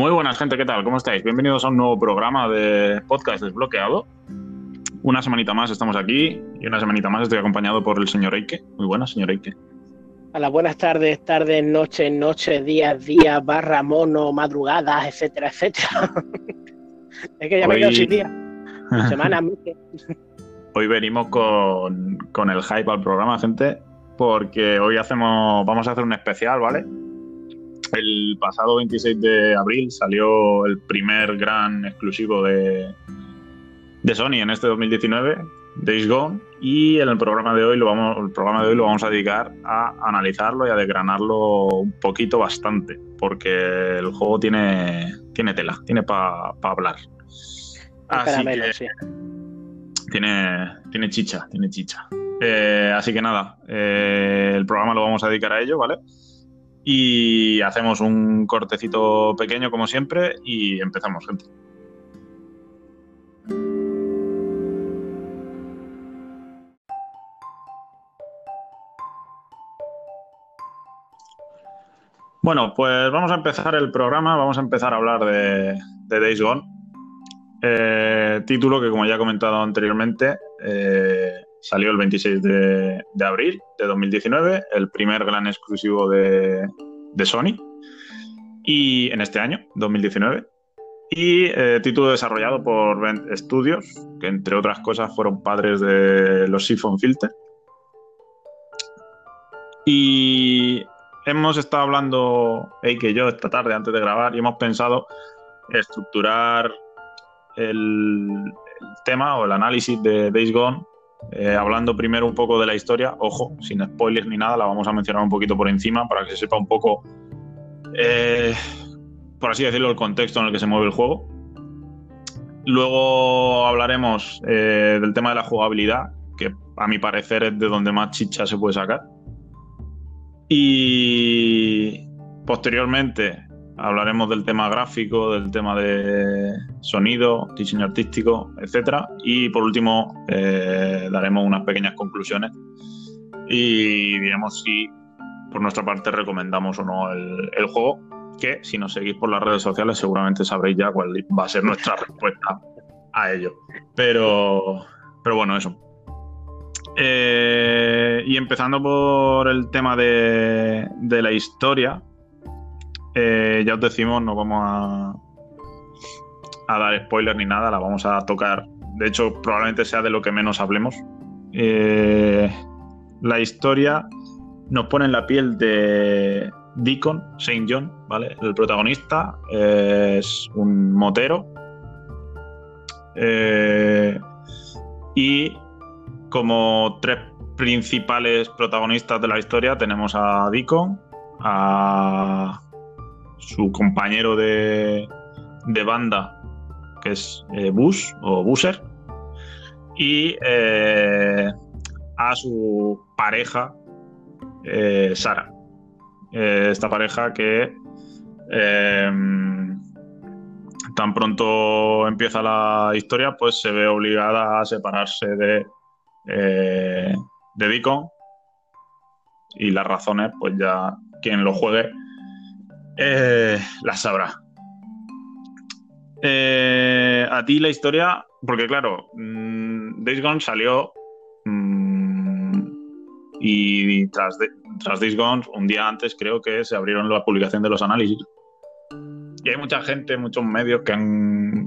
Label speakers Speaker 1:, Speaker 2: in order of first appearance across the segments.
Speaker 1: Muy buenas, gente, ¿qué tal? ¿Cómo estáis? Bienvenidos a un nuevo programa de podcast desbloqueado. Una semanita más estamos aquí y una semanita más estoy acompañado por el señor Eike. Muy buenas, señor Eike.
Speaker 2: A las buenas tardes, tardes, noches, noches, días, días, barra, mono, madrugadas, etcétera, etcétera. es que ya me quedo sin día. Semanas,
Speaker 1: Hoy venimos con, con el hype al programa, gente, porque hoy hacemos, vamos a hacer un especial, ¿vale? El pasado 26 de abril salió el primer gran exclusivo de, de Sony en este 2019, Days Gone, y en el programa de hoy lo vamos, el programa de hoy lo vamos a dedicar a analizarlo y a desgranarlo un poquito bastante, porque el juego tiene, tiene tela, tiene para hablar. Así que tiene, tiene chicha, tiene chicha. Eh, así que nada, eh, el programa lo vamos a dedicar a ello, ¿vale? Y hacemos un cortecito pequeño como siempre y empezamos, gente. Bueno, pues vamos a empezar el programa, vamos a empezar a hablar de, Days Gone. Eh, título que, como ya he comentado anteriormente, eh, Salió el 26 de, abril de 2019, el primer gran exclusivo de, Sony. Y en este año, 2019. Y eh, título desarrollado por Vent Studios, que entre otras cosas fueron padres de los Siphon Filter. Y hemos estado hablando, Eike y yo, esta tarde antes de grabar, y hemos pensado estructurar el, el tema o el análisis de Days Gone eh, hablando primero un poco de la historia, ojo, sin spoilers ni nada, la vamos a mencionar un poquito por encima para que se sepa un poco, eh, por así decirlo, el contexto en el que se mueve el juego. Luego hablaremos eh, del tema de la jugabilidad, que a mi parecer es de donde más chicha se puede sacar. Y posteriormente hablaremos del tema gráfico, del tema de sonido, diseño artístico, etcétera. Y por último, eh, daremos unas pequeñas conclusiones y diremos si por nuestra parte recomendamos o no el, juego. Que si nos seguís por las redes sociales, seguramente sabréis ya cuál va a ser nuestra respuesta a ello. Pero, pero bueno, eso. Eh, y empezando por el tema de, de la historia, eh, ya os decimos, no vamos a, dar spoiler ni nada, la vamos a tocar. De hecho, probablemente sea de lo que menos hablemos. Eh, la historia nos pone en la piel de Deacon, Saint John, ¿vale? El protagonista es un motero. Eh, y como tres principales protagonistas de la historia tenemos a Deacon, a su compañero de, banda, que es eh, Bus o Busser, y eh, a su pareja, eh, Sara. esta pareja que tan pronto empieza la historia, pues se ve obligada a separarse de, de Deacon. Y las razones, pues ya quien lo juegue eh, la sabrá. Eh, a ti la historia, porque claro, mm, Days Gone salió mm, y tras, tras Days Gone, un día antes creo que se abrieron la publicación de los análisis. Y hay mucha gente, muchos medios que han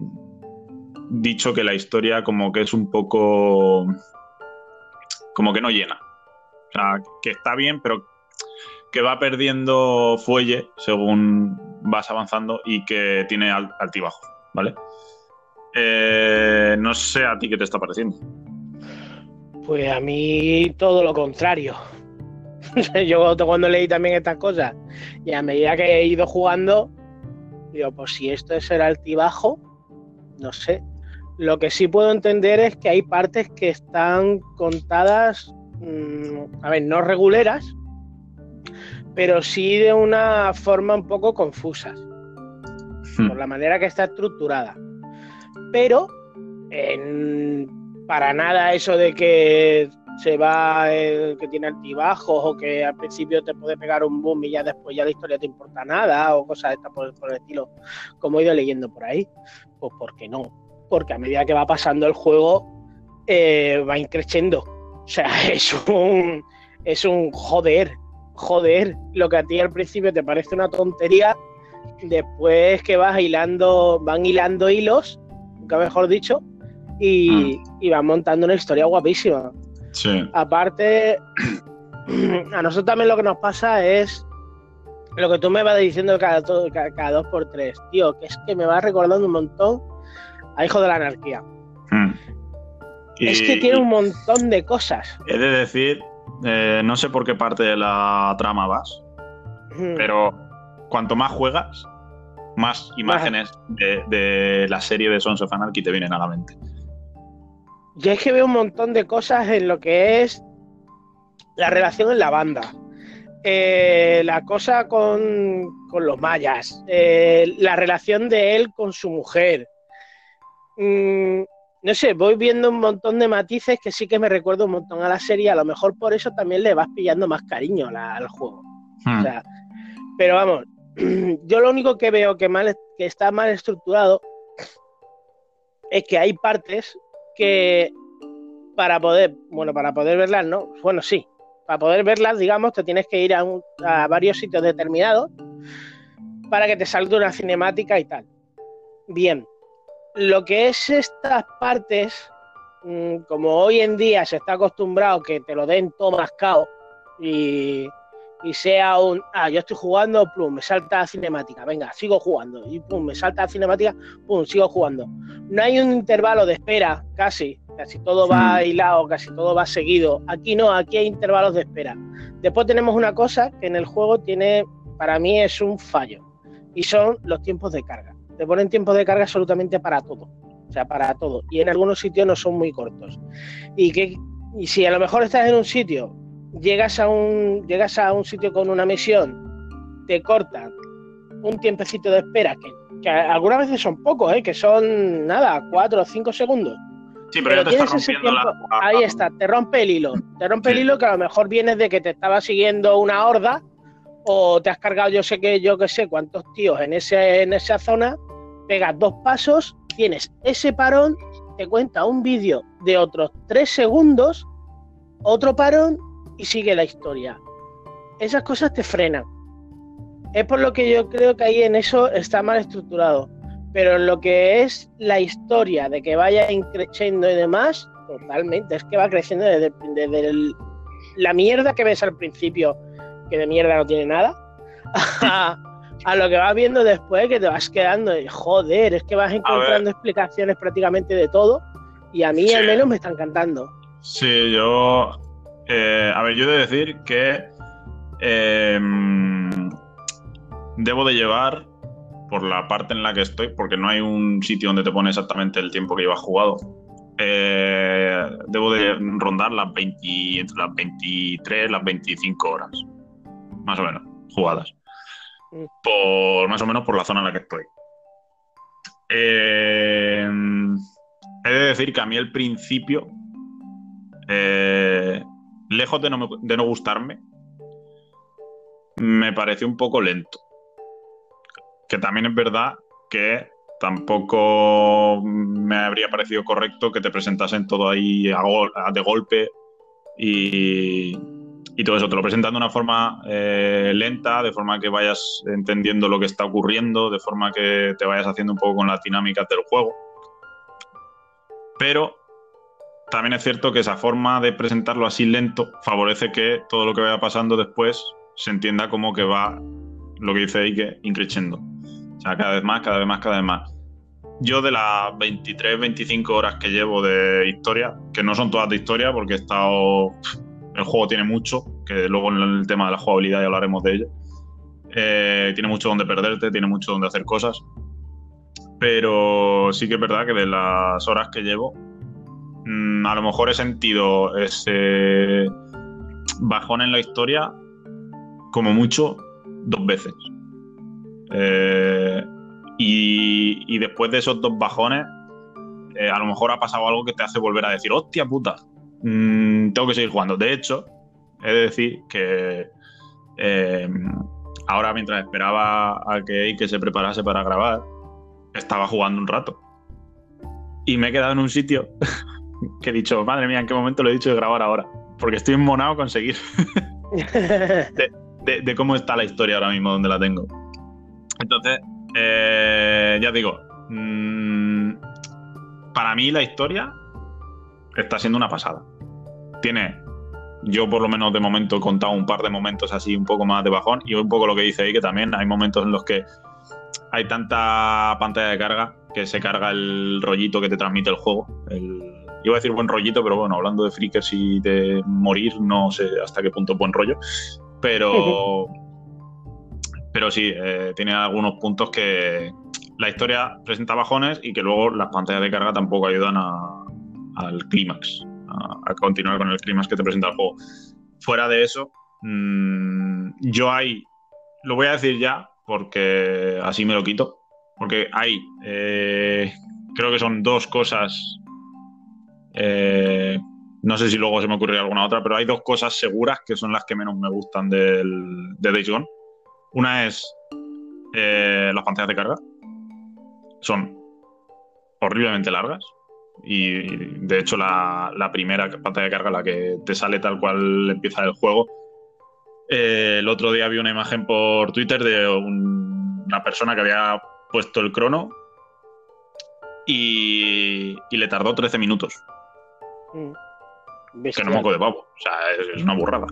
Speaker 1: dicho que la historia como que es un poco... como que no llena. O sea, que está bien, pero que va perdiendo fuelle según vas avanzando y que tiene altibajo, ¿vale? Eh, no sé a ti qué te está pareciendo.
Speaker 2: Pues a mí todo lo contrario. Yo cuando leí también estas cosas y a medida que he ido jugando, digo, pues si esto es el altibajo, no sé. Lo que sí puedo entender es que hay partes que están contadas, mm, a ver, no reguleras, pero sí de una forma un poco confusa, hmm. por la manera que está estructurada. Pero para nada eso de que se va el que tiene altibajos o que al principio te puede pegar un boom y ya después ya la historia te importa nada o cosas de esta por, el estilo, como he ido leyendo por ahí. Pues ¿por qué no? Porque a medida que va pasando el juego eh, va increciendo. O sea, es un, es un joder, joder, lo que a ti al principio te parece una tontería, después que vas hilando, van hilando hilos, nunca mejor dicho, y, mm. y van montando una historia guapísima. Aparte, a nosotros también lo que nos pasa es lo que tú me vas diciendo cada, cada, dos por tres, tío, que es que me va recordando un montón a Hijo de la Anarquía. Hmm. es que tiene un montón de cosas.
Speaker 1: He de decir, eh, no sé por qué parte de la trama vas, hmm. pero cuanto más juegas, más imágenes de, de, la serie de Sons of Anarchy te vienen a la mente.
Speaker 2: Yo es que veo un montón de cosas en lo que es la relación en la banda. Eh, la cosa con, los mayas, eh, la relación de él con su mujer. Mm, no sé, voy viendo un montón de matices que sí que me recuerdo un montón a la serie. A lo mejor por eso también le vas pillando más cariño al juego. Hmm. pero vamos, yo lo único que veo que, mal, que está mal estructurado es que hay partes que para poder, bueno, para poder verlas, ¿no? Bueno, sí, para poder verlas, digamos, te tienes que ir a, varios sitios determinados para que te salga una cinemática y tal. Bien, lo que es estas partes, mm, como hoy en día se está acostumbrado que te lo den todo mascado y y sea un, ah, yo estoy jugando, pum, me salta la cinemática, venga, sigo jugando, y pum, me salta la cinemática, pum, sigo jugando. No hay un intervalo de espera, casi, casi todo va hilado, casi todo va seguido. Aquí no, aquí hay intervalos de espera. Después tenemos una cosa que en el juego tiene, para mí es un fallo, y son los tiempos de carga. Te ponen tiempos de carga absolutamente para todo, o sea, para todo, y en algunos sitios no son muy cortos. Y que y si a lo mejor estás en un sitio llegas a un, llegas a un sitio con una misión, te cortan un tiempecito de espera, que, algunas veces son pocos, ¿eh? que son nada, cuatro o cinco segundos.
Speaker 1: Sí, pero, ya te está rompiendo la...
Speaker 2: Ahí está, te rompe el hilo. Te rompe el hilo que a lo mejor viene de que te estaba siguiendo una horda o te has cargado yo sé que yo que sé cuántos tíos en, ese, en esa zona, pegas dos pasos, tienes ese parón, te cuenta un vídeo de otros tres segundos, otro parón y sigue la historia. Esas cosas te frenan. Es por lo que yo creo que ahí en eso está mal estructurado. Pero en lo que es la historia de que vaya creciendo y demás, totalmente. Es que va creciendo desde, la mierda que ves al principio, que de mierda no tiene nada, a, lo que vas viendo después, que te vas quedando, y, joder, es que vas encontrando explicaciones prácticamente de todo. Y a mí al menos me están cantando.
Speaker 1: Sí, yo eh, a ver, yo he de decir que em, debo de llevar, por la parte en la que estoy, porque no hay un sitio donde te pone exactamente el tiempo que llevas jugado, eh, debo de rondar las 20, entre las 23, las 25 horas, más o menos, jugadas. Por, más o menos por la zona en la que estoy. Em, he de decir que a mí el principio eh, lejos de no, gustarme, me pareció un poco lento. Que también es verdad que tampoco me habría parecido correcto que te presentasen todo ahí de golpe y, todo eso. Te lo presentan de una forma eh, lenta, de forma que vayas entendiendo lo que está ocurriendo, de forma que te vayas haciendo un poco con las dinámicas del juego. Pero también es cierto que esa forma de presentarlo así lento favorece que todo lo que vaya pasando después se entienda como que va, lo que dice Ike, increciendo. O sea, cada vez más, cada vez más, cada vez más. Yo de las 23, 25 horas que llevo de historia, que no son todas de historia porque he estado... El juego tiene mucho, que luego en el tema de la jugabilidad ya hablaremos de ello. Eh, tiene mucho donde perderte, tiene mucho donde hacer cosas. Pero sí que es verdad que de las horas que llevo, Mm, a lo mejor he sentido ese bajón en la historia como mucho dos veces. Eh, y, después de esos dos bajones, eh, a lo mejor ha pasado algo que te hace volver a decir, hostia puta, mm, tengo que seguir jugando. De hecho, he de decir que eh, ahora mientras esperaba a que Ike se preparase para grabar, estaba jugando un rato. Y me he quedado en un sitio que he dicho, madre mía, ¿en qué momento lo he dicho de grabar ahora? Porque estoy enmonado con seguir de, cómo está la historia ahora mismo, donde la tengo. Entonces, eh, ya digo, mm, para mí la historia está siendo una pasada. Tiene, yo por lo menos de momento he contado un par de momentos así un poco más de bajón y un poco lo que dice ahí, que también hay momentos en los que hay tanta pantalla de carga que se carga el rollito que te transmite el juego. iba a decir buen rollito, pero bueno, hablando de freakers y de morir, no sé hasta qué punto buen rollo. Pero, pero sí, eh, tiene algunos puntos que la historia presenta bajones y que luego las pantallas de carga tampoco ayudan al clímax, a, continuar con el clímax que te presenta el juego. Fuera de eso, mm, yo hay, lo voy a decir ya, porque así me lo quito, porque hay, eh, creo que son dos cosas, eh, no sé si luego se me ocurrirá alguna otra, pero hay dos cosas seguras que son las que menos me gustan del, de Days Gone. Una es eh, las pantallas de carga, son horriblemente largas. Y de hecho, la, primera pantalla de carga, la que te sale tal cual empieza el juego. Eh, el otro día vi una imagen por Twitter de una persona que había puesto el crono y, le tardó 13 minutos. Mm. Que no moco de pavo. O sea, es, una burrada.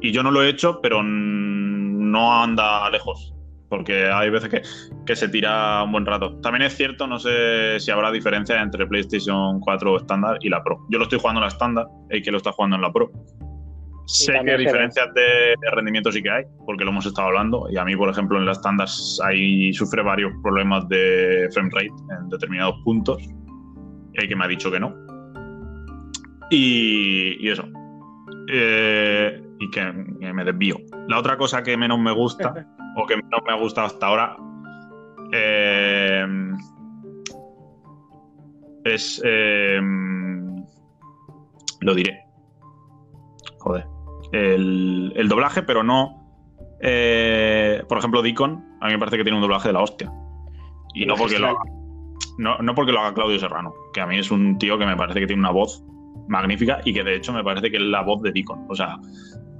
Speaker 1: Y yo no lo he hecho, pero no anda lejos porque hay veces que, se tira un buen rato. También es cierto, no sé si habrá diferencia entre PlayStation 4 estándar y la Pro. Yo lo estoy jugando en la estándar y que lo está jugando en la Pro. Sé que diferencias de, rendimiento sí que hay, porque lo hemos estado hablando. Y a mí, por ejemplo, en la estándar hay, sufre varios problemas de frame rate en determinados puntos. Y hay que me ha dicho que no. Y, eso. Eh, y que me desvío. La otra cosa que menos me gusta o que no me ha gustado hasta ahora, eh, es. Eh, lo diré. Joder. El, doblaje, pero no. Eh, por ejemplo, Deacon, a mí me parece que tiene un doblaje de la hostia. Y no porque lo haga. No, no porque lo haga Claudio Serrano, que a mí es un tío que me parece que tiene una voz magnífica y que de hecho me parece que es la voz de Deacon. O sea,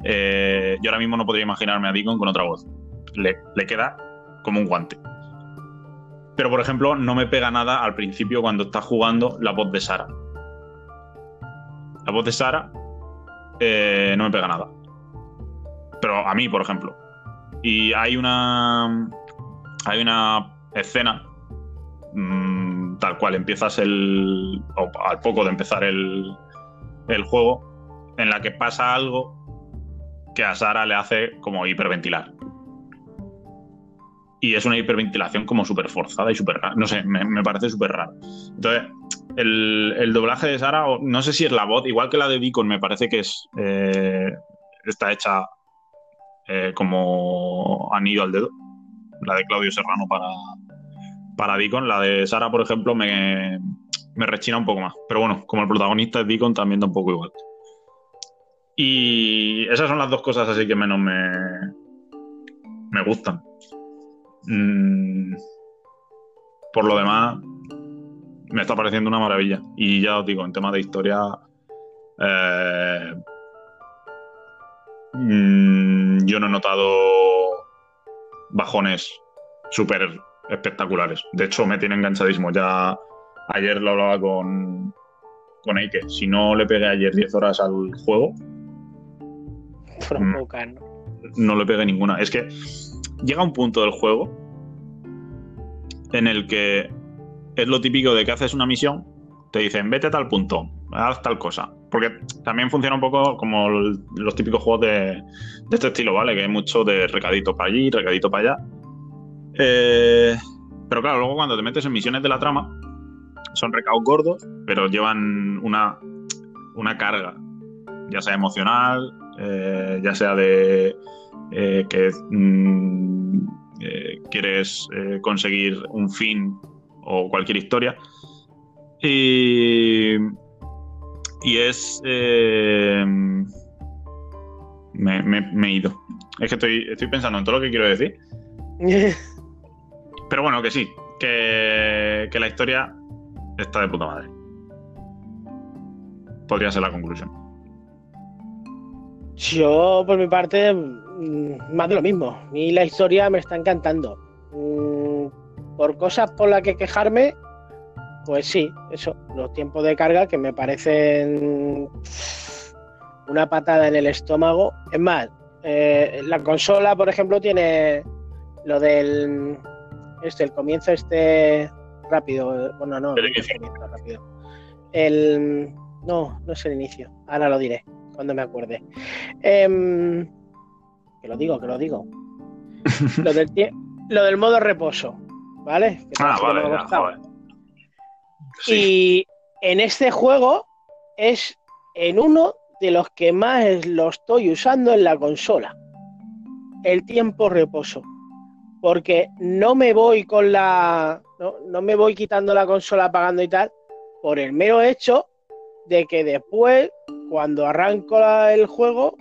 Speaker 1: yo ahora mismo no podría imaginarme a Deacon con otra voz le, queda como un guante. Pero, por ejemplo, no me pega nada al principio cuando está jugando la voz de Sara. La voz de Sara eh, no me pega nada. Pero a mí, por ejemplo. Y hay una. Hay una escena. Mm, tal cual empiezas el. O al poco de empezar el, el juego. En la que pasa algo que a Sara le hace como hiperventilar y es una hiperventilación como súper forzada y súper rara. No sé, me, parece súper raro. Entonces, el, doblaje de Sara, no sé si es la voz, igual que la de Deacon, me parece que es eh, está hecha eh, como anillo al dedo. La de Claudio Serrano para, para Deacon. La de Sara, por ejemplo, me, me rechina un poco más. Pero bueno, como el protagonista es Deacon, también da un poco igual. Y esas son las dos cosas así que menos me, me gustan. Mm, por lo demás, me está pareciendo una maravilla. Y ya os digo, en temas de historia, eh, mm, yo no he notado bajones súper espectaculares. De hecho, me tiene enganchadísimo. Ya ayer lo hablaba con, con Eike. Si no le pegué ayer 10 horas al juego,
Speaker 2: no.
Speaker 1: no le pegué ninguna. Es que llega un punto del juego en el que es lo típico de que haces una misión, te dicen vete a tal punto, haz tal cosa. Porque también funciona un poco como los típicos juegos de, este estilo, ¿vale? Que hay mucho de recadito para allí, recadito para allá. Eh, pero claro, luego cuando te metes en misiones de la trama, son recados gordos, pero llevan una, una carga, ya sea emocional, eh, ya sea de eh, que mm, eh, quieres conseguir un fin o cualquier historia. Y, Y es. eh, me, me- me he ido. Es que estoy, estoy pensando en todo lo que quiero decir. Pero bueno, que sí. Que, que la historia está de puta madre. Podría ser la conclusión.
Speaker 2: Yo, por mi parte, más de lo mismo. Mí la historia me está encantando. Mm, Por cosas por las que quejarme, pues sí, eso, los tiempos de carga que me parecen una patada en el estómago. Es más, eh, la consola, por ejemplo, tiene lo del este, el comienzo este rápido. eh, Bueno, no,
Speaker 1: El
Speaker 2: no es el comienzo rápido. El no, no es el inicio. Ahora lo diré cuando me acuerde. Em, que lo digo, que lo digo. lo, del lo del modo reposo, ¿vale? Que
Speaker 1: Ah, vale,
Speaker 2: ha
Speaker 1: ya,
Speaker 2: gustado.
Speaker 1: joder. Sí.
Speaker 2: Y en este juego es en uno de los que más lo estoy usando en la consola. El tiempo reposo. Porque no me voy con la. No, no me voy quitando la consola apagando y tal. Por el mero hecho de que después, cuando arranco la- el juego.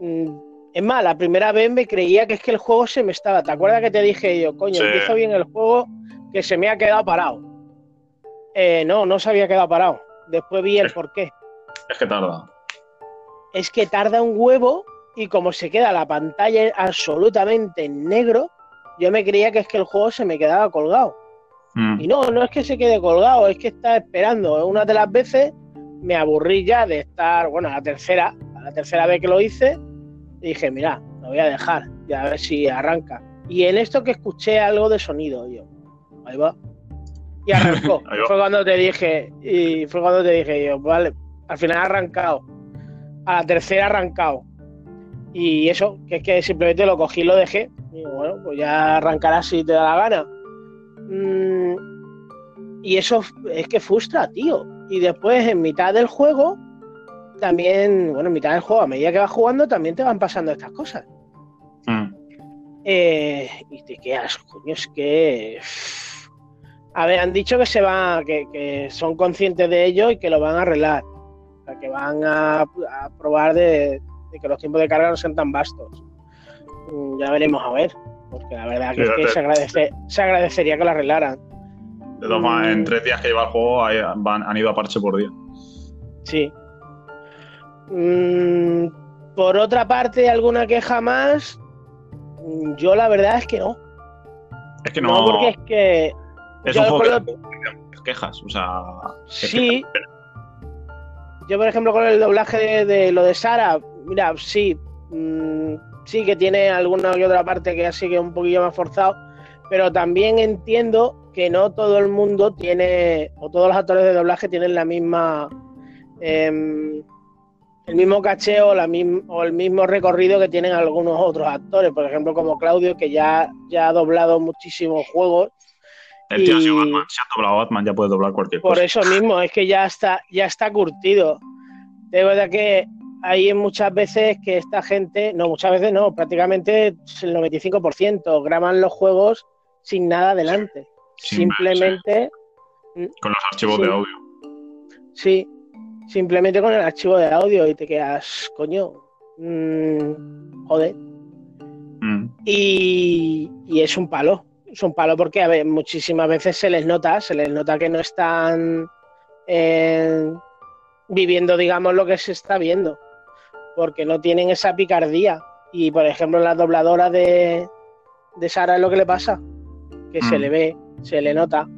Speaker 2: mm, Es más, la primera vez me creía que es que el juego se me estaba. ¿Te acuerdas que te dije yo, coño,
Speaker 1: Sí.
Speaker 2: empiezo bien el juego que se me ha quedado parado? Eh, no, no se había quedado parado. Después vi el por qué.
Speaker 1: Es que tarda.
Speaker 2: Es que tarda un huevo y como se queda la pantalla absolutamente en negro, yo me creía que es que el juego se me quedaba colgado.
Speaker 1: Mm.
Speaker 2: Y no, no es que se quede colgado, es que está esperando. Una de las veces me aburrí ya de estar, bueno, la tercera, la tercera vez que lo hice, dije, mira, lo voy a dejar, ya a ver si arranca. Y en esto que escuché algo de sonido, yo, ahí va. Y arrancó.
Speaker 1: Va.
Speaker 2: fue cuando te dije, y fue cuando te dije yo, vale, al final ha arrancado. A la tercera ha arrancado. Y eso, que es que simplemente lo cogí y lo dejé. Y bueno, pues ya arrancará si te da la gana. Mm, y eso es que frustra, tío. Y después, en mitad del juego, también, bueno, en mitad del juego, a medida que vas jugando, también te van pasando estas cosas.
Speaker 1: Mm.
Speaker 2: Eh, y te quedas, coño, es que. A ver, han dicho que se va, que, que son conscientes de ello y que lo van a arreglar. O sea, que van a, a probar de, de que los tiempos de carga no sean tan vastos. Mm, Ya veremos a ver. Porque la verdad que, es que
Speaker 1: Fíjate.
Speaker 2: se, agradece, se agradecería que lo arreglaran.
Speaker 1: De todas maneras, en
Speaker 2: Mm.
Speaker 1: tres días que lleva el juego han ido a parche por día.
Speaker 2: Sí. Mm, por otra parte, ¿alguna queja más? Mm, Yo la verdad es que no.
Speaker 1: Es que
Speaker 2: No,
Speaker 1: no.
Speaker 2: porque es que.
Speaker 1: es
Speaker 2: yo
Speaker 1: un juego que te quejas. O sea. que-
Speaker 2: Sí. Yo, por ejemplo, con el doblaje de, de lo de Sara, mira, sí, mm, sí que tiene alguna que otra parte que así que un poquillo más forzado, pero también entiendo que no todo el mundo tiene, o todos los actores de doblaje tienen la misma, em, el mismo caché o, la mism- o el mismo recorrido que tienen algunos otros actores, por ejemplo, como Claudio, que ya, ya ha doblado muchísimos juegos
Speaker 1: El tío ha sido Batman. Si ha doblado Batman, ya puede doblar cualquier
Speaker 2: por
Speaker 1: cosa.
Speaker 2: eso mismo, es que ya está, ya está curtido. De verdad que hay muchas veces que esta gente, no, muchas veces no, prácticamente el 95% graban los juegos sin nada adelante.
Speaker 1: Sin ver,
Speaker 2: simplemente,
Speaker 1: Con los archivos
Speaker 2: Sí.
Speaker 1: de audio.
Speaker 2: sí, simplemente con el archivo de audio y te quedas, coño, mm, joder.
Speaker 1: Mm.
Speaker 2: Y, y es un palo. Es un palo porque a ver, muchísimas veces se les nota, se les nota que no están eh, viviendo, digamos, lo que se está viendo. Porque no tienen esa picardía. Y por ejemplo, la dobladora de, de Sara es lo que le pasa. Que se
Speaker 1: Mm.
Speaker 2: le ve, se le nota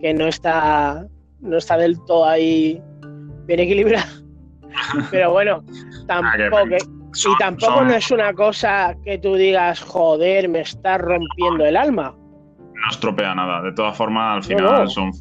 Speaker 2: que no está, no está del todo ahí bien equilibrada. Pero bueno, tampoco.
Speaker 1: que-
Speaker 2: Y
Speaker 1: Son-
Speaker 2: tampoco
Speaker 1: son-
Speaker 2: no es una cosa que tú digas, joder, me está rompiendo el alma.
Speaker 1: no estropea nada. De todas formas, al final
Speaker 2: no.
Speaker 1: son,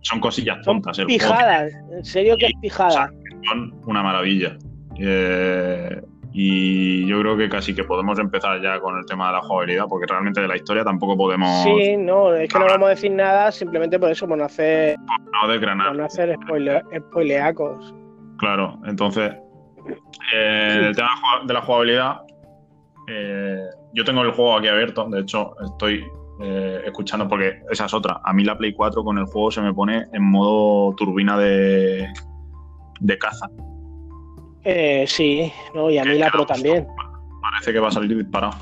Speaker 1: son cosillas
Speaker 2: Son
Speaker 1: tontas. Juego
Speaker 2: pijadas, en serio que es pijada.
Speaker 1: son una maravilla. Eh, y yo creo que casi que podemos empezar ya con el tema de la jugabilidad, porque realmente de la historia tampoco podemos
Speaker 2: Sí, no, es que no vamos a decir nada simplemente por eso, por no hacer,
Speaker 1: no desgranar.
Speaker 2: por no hacer spoile- spoileacos.
Speaker 1: Claro, entonces, eh, el tema de la jugab- de la jugabilidad, eh, yo tengo el juego aquí abierto, de hecho estoy eh, escuchando porque esa es otra. A mí la Play 4 con el juego se me pone en modo turbina de de caza.
Speaker 2: Eh, sí, no, y a mí la Pro también.
Speaker 1: Parece que va a salir disparado.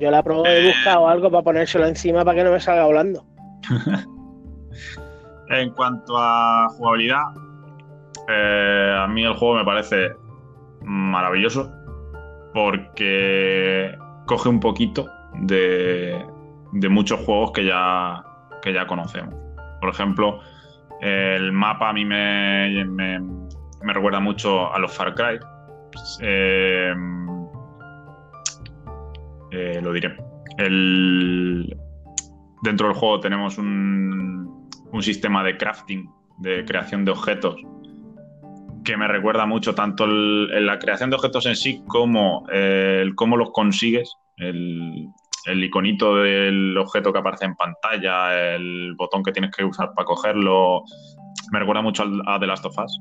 Speaker 2: Yo la Pro he
Speaker 1: Eh.
Speaker 2: buscado algo para ponérselo encima para que no me salga volando.
Speaker 1: En cuanto a jugabilidad, eh, a mí el juego me parece maravilloso porque coge un poquito de, de muchos juegos que ya, que ya conocemos. Por ejemplo, el mapa a mí me, me- me recuerda mucho a los Far Cry. Eh, eh, lo diré. El, dentro del juego tenemos un, un sistema de crafting, de creación de objetos, que me recuerda mucho tanto la creación de objetos en sí como eh, el cómo los consigues, el, el iconito del objeto que aparece en pantalla, el botón que tienes que usar para cogerlo, me recuerda mucho a The Last of Us.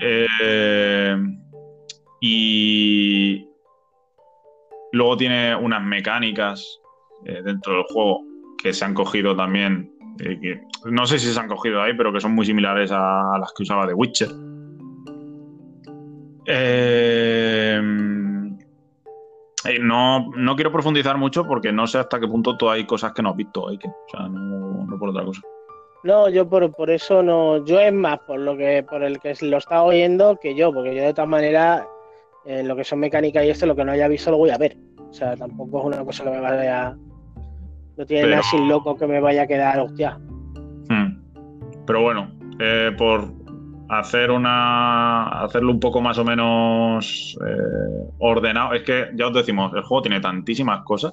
Speaker 1: Eh, y luego tiene unas mecánicas eh, dentro del juego que se han cogido también, eh, no sé si se han cogido ahí, pero que son muy similares a, las que usaba The Witcher. No, no quiero profundizar mucho porque no sé hasta qué punto tú hay cosas que no has visto, que, o sea, no por otra cosa.
Speaker 2: No, yo por, por eso no, yo es más por lo que por el que lo estaba oyendo que yo, porque yo de todas maneras eh, lo que son mecánicas y esto, lo que no haya visto lo voy a ver. O sea, tampoco es una cosa que me vaya, no tiene
Speaker 1: Pero-
Speaker 2: nada sin loco que me vaya a quedar, hostia.
Speaker 1: Hmm. Pero bueno, eh, por hacer una. hacerlo un poco más o menos eh, ordenado. Es que ya os decimos, el juego tiene tantísimas cosas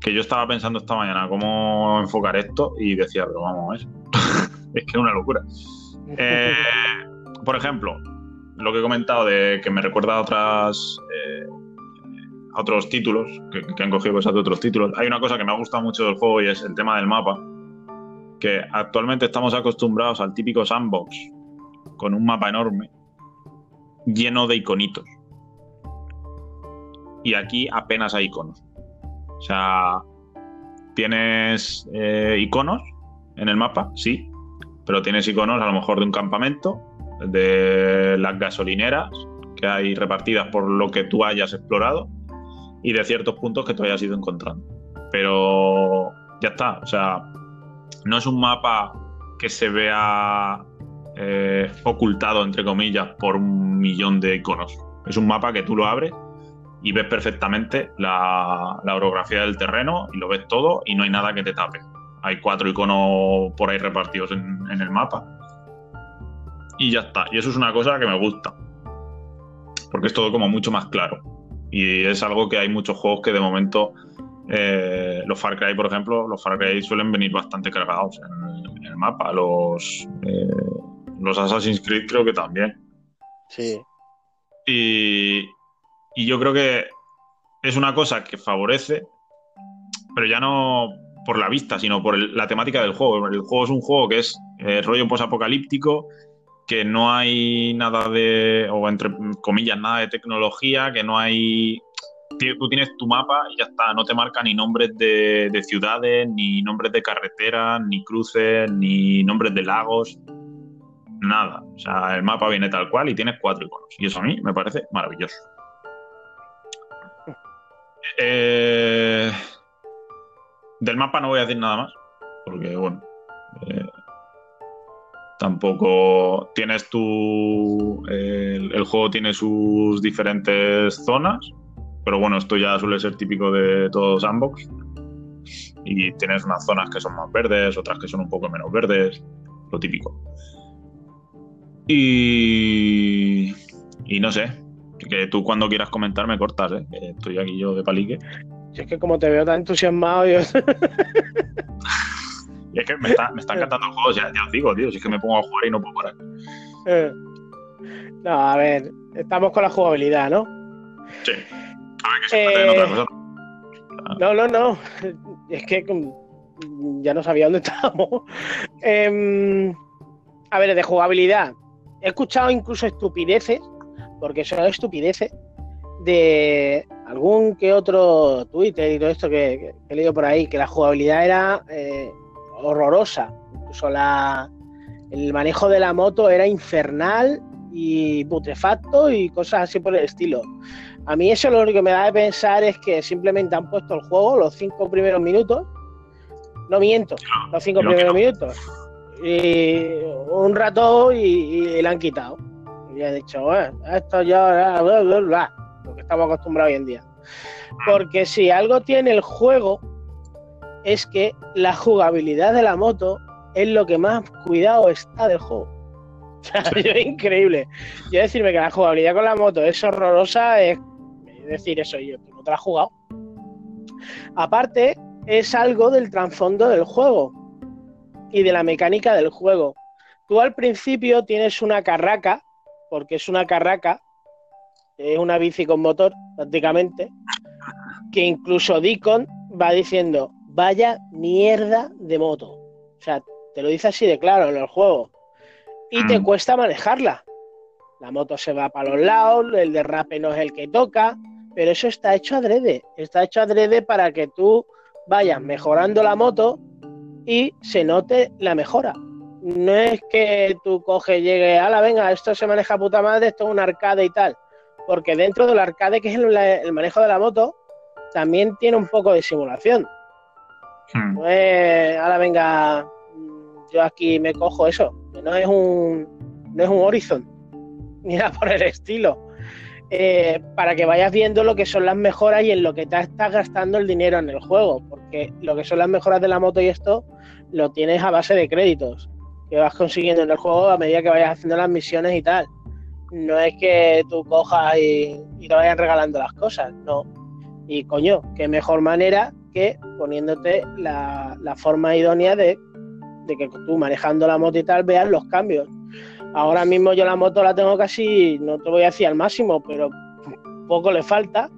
Speaker 1: que yo estaba pensando esta mañana cómo enfocar esto y decía, pero vamos a es que es una locura. Eh, por ejemplo, lo que he comentado de que me recuerda a otras. eh, otros títulos, que, que han cogido cosas de otros títulos. Hay una cosa que me ha gustado mucho del juego y es el tema del mapa que actualmente estamos acostumbrados al típico sandbox con un mapa enorme lleno de iconitos. Y aquí apenas hay iconos. O sea, tienes eh, iconos en el mapa, sí, pero tienes iconos a lo mejor de un campamento, de las gasolineras que hay repartidas por lo que tú hayas explorado y de ciertos puntos que tú hayas ido encontrando. Pero ya está, o sea, no es un mapa que se vea eh, ocultado, entre comillas, por un millón de iconos. Es un mapa que tú lo abres y ves perfectamente la, la orografía del terreno y lo ves todo y no hay nada que te tape. Hay cuatro iconos por ahí repartidos en, en el mapa. Y ya está. Y eso es una cosa que me gusta. Porque es todo como mucho más claro. Y es algo que hay muchos juegos que de momento eh, los Far Cry, por ejemplo, los Far Cry suelen venir bastante cargados en, en el mapa. Los, eh, los Assassin's Creed creo que también.
Speaker 2: Sí.
Speaker 1: Y, y yo creo que es una cosa que favorece, pero ya no por la vista, sino por la temática del juego. El juego es un juego que es eh, rollo posapocalíptico, que no hay nada de, o entre comillas, nada de tecnología, que no hay... Tú tienes tu mapa y ya está, no te marca ni nombres de, de ciudades, ni nombres de carreteras, ni cruces, ni nombres de lagos, nada. O sea, el mapa viene tal cual y tienes cuatro iconos. Y eso a mí me parece maravilloso. Eh, del mapa no voy a decir nada más, porque bueno, eh, tampoco tienes tu... el, juego tiene sus diferentes zonas, pero bueno, esto ya suele ser típico de todo sandbox. Y tienes unas zonas que son más verdes, otras que son un poco menos verdes, lo típico. Y, y no sé, que tú cuando quieras comentar me cortas, ¿eh? que estoy aquí yo de palique.
Speaker 2: Si es que como te veo tan entusiasmado, yo...
Speaker 1: Y es que me está, me está encantando el juego, ya, ya os digo, tío, si es que me pongo a jugar y no puedo parar.
Speaker 2: Eh. No, a ver, estamos con la jugabilidad, ¿no?
Speaker 1: Sí. A ver, que se meten en
Speaker 2: Eh,
Speaker 1: otra cosa.
Speaker 2: No, no, no. Es que mm, ya no sabía dónde estábamos. Em, a ver, de jugabilidad. He escuchado incluso estupideces, porque son estupideces, de algún que otro Twitter y todo esto que, que- que he leído por ahí, que la jugabilidad era eh, horrorosa. Incluso la, el manejo de la moto era infernal y putrefacto y cosas así por el estilo. A mí eso lo único que me da de pensar es que simplemente han puesto el juego los cinco primeros minutos. No miento, los cinco primeros minutos. Y un rato y, le han quitado. Y ha dicho, bueno, esto ya, lo que estamos acostumbrados hoy en día. Porque si algo tiene el juego es que la jugabilidad de la moto es lo que más cuidado está del juego. O sea, es increíble. Yo decirme que la jugabilidad con la moto es horrorosa es decir eso yo, no te la has jugado. Aparte, es algo del trasfondo del juego y de la mecánica del juego. Tú al principio tienes una carraca, porque es una carraca, es una bici con motor prácticamente, que incluso Deacon va diciendo, vaya mierda de moto. O sea, te lo dice así de claro en el juego. Y te mm. cuesta manejarla. La moto se va para los lados, el derrape no es el que toca, pero eso está hecho adrede. Está hecho adrede para que tú vayas mejorando la moto y se note la mejora. No es que tú coges, llegue, a la venga, esto se maneja puta madre, esto es un arcade y tal. Porque dentro del arcade, que es el, manejo de la moto, también tiene un poco de simulación. Hmm. No es, a la venga, yo aquí me cojo eso. No es un, no es un Horizon, ni nada por el estilo. Eh, para que vayas viendo lo que son las mejoras y en lo que te estás gastando el dinero en el juego, porque lo que son las mejoras de la moto y esto lo tienes a base de créditos que vas consiguiendo en el juego a medida que vayas haciendo las misiones y tal. No es que tú cojas y, te vayan regalando las cosas, no. Y coño, qué mejor manera que poniéndote la, forma idónea de, de que tú manejando la moto y tal veas los cambios Ahora mismo yo la moto la tengo casi, no te voy a decir al máximo, pero poco le falta.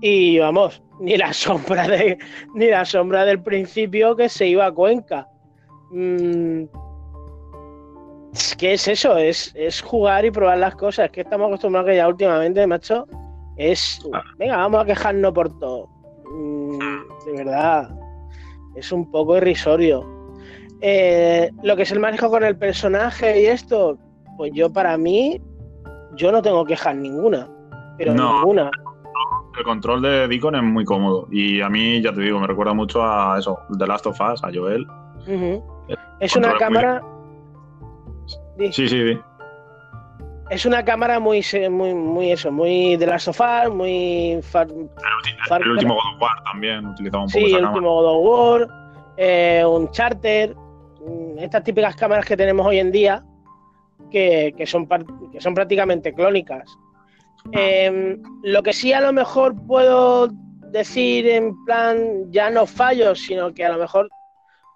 Speaker 2: Y vamos, ni la sombra de, ni la sombra del principio que se iba a Cuenca. Mm, ¿Qué es eso? Es, es jugar y probar las cosas. Es que estamos acostumbrados que ya últimamente, macho, es. Venga, vamos a quejarnos por todo. Mm, de verdad, es un poco irrisorio. Eh, lo que es el manejo con el personaje y esto, pues yo para mí, yo no tengo quejas ninguna, pero ninguna.
Speaker 1: El control de Deacon es muy cómodo y a mí, ya te digo, me recuerda mucho a eso, The Last of Us, a Joel.
Speaker 2: Es una cámara...
Speaker 1: Sí, sí, sí.
Speaker 2: Es una cámara muy, muy, muy eso, muy de Last of Us, muy...
Speaker 1: el, último God of War también utilizaba un
Speaker 2: poco
Speaker 1: Sí,
Speaker 2: el último God of War, eh, un charter, Mm, estas típicas cámaras que tenemos hoy en día, que, son, que son prácticamente clónicas. Em, lo que sí a lo mejor puedo decir en plan, ya no fallo, sino que a lo mejor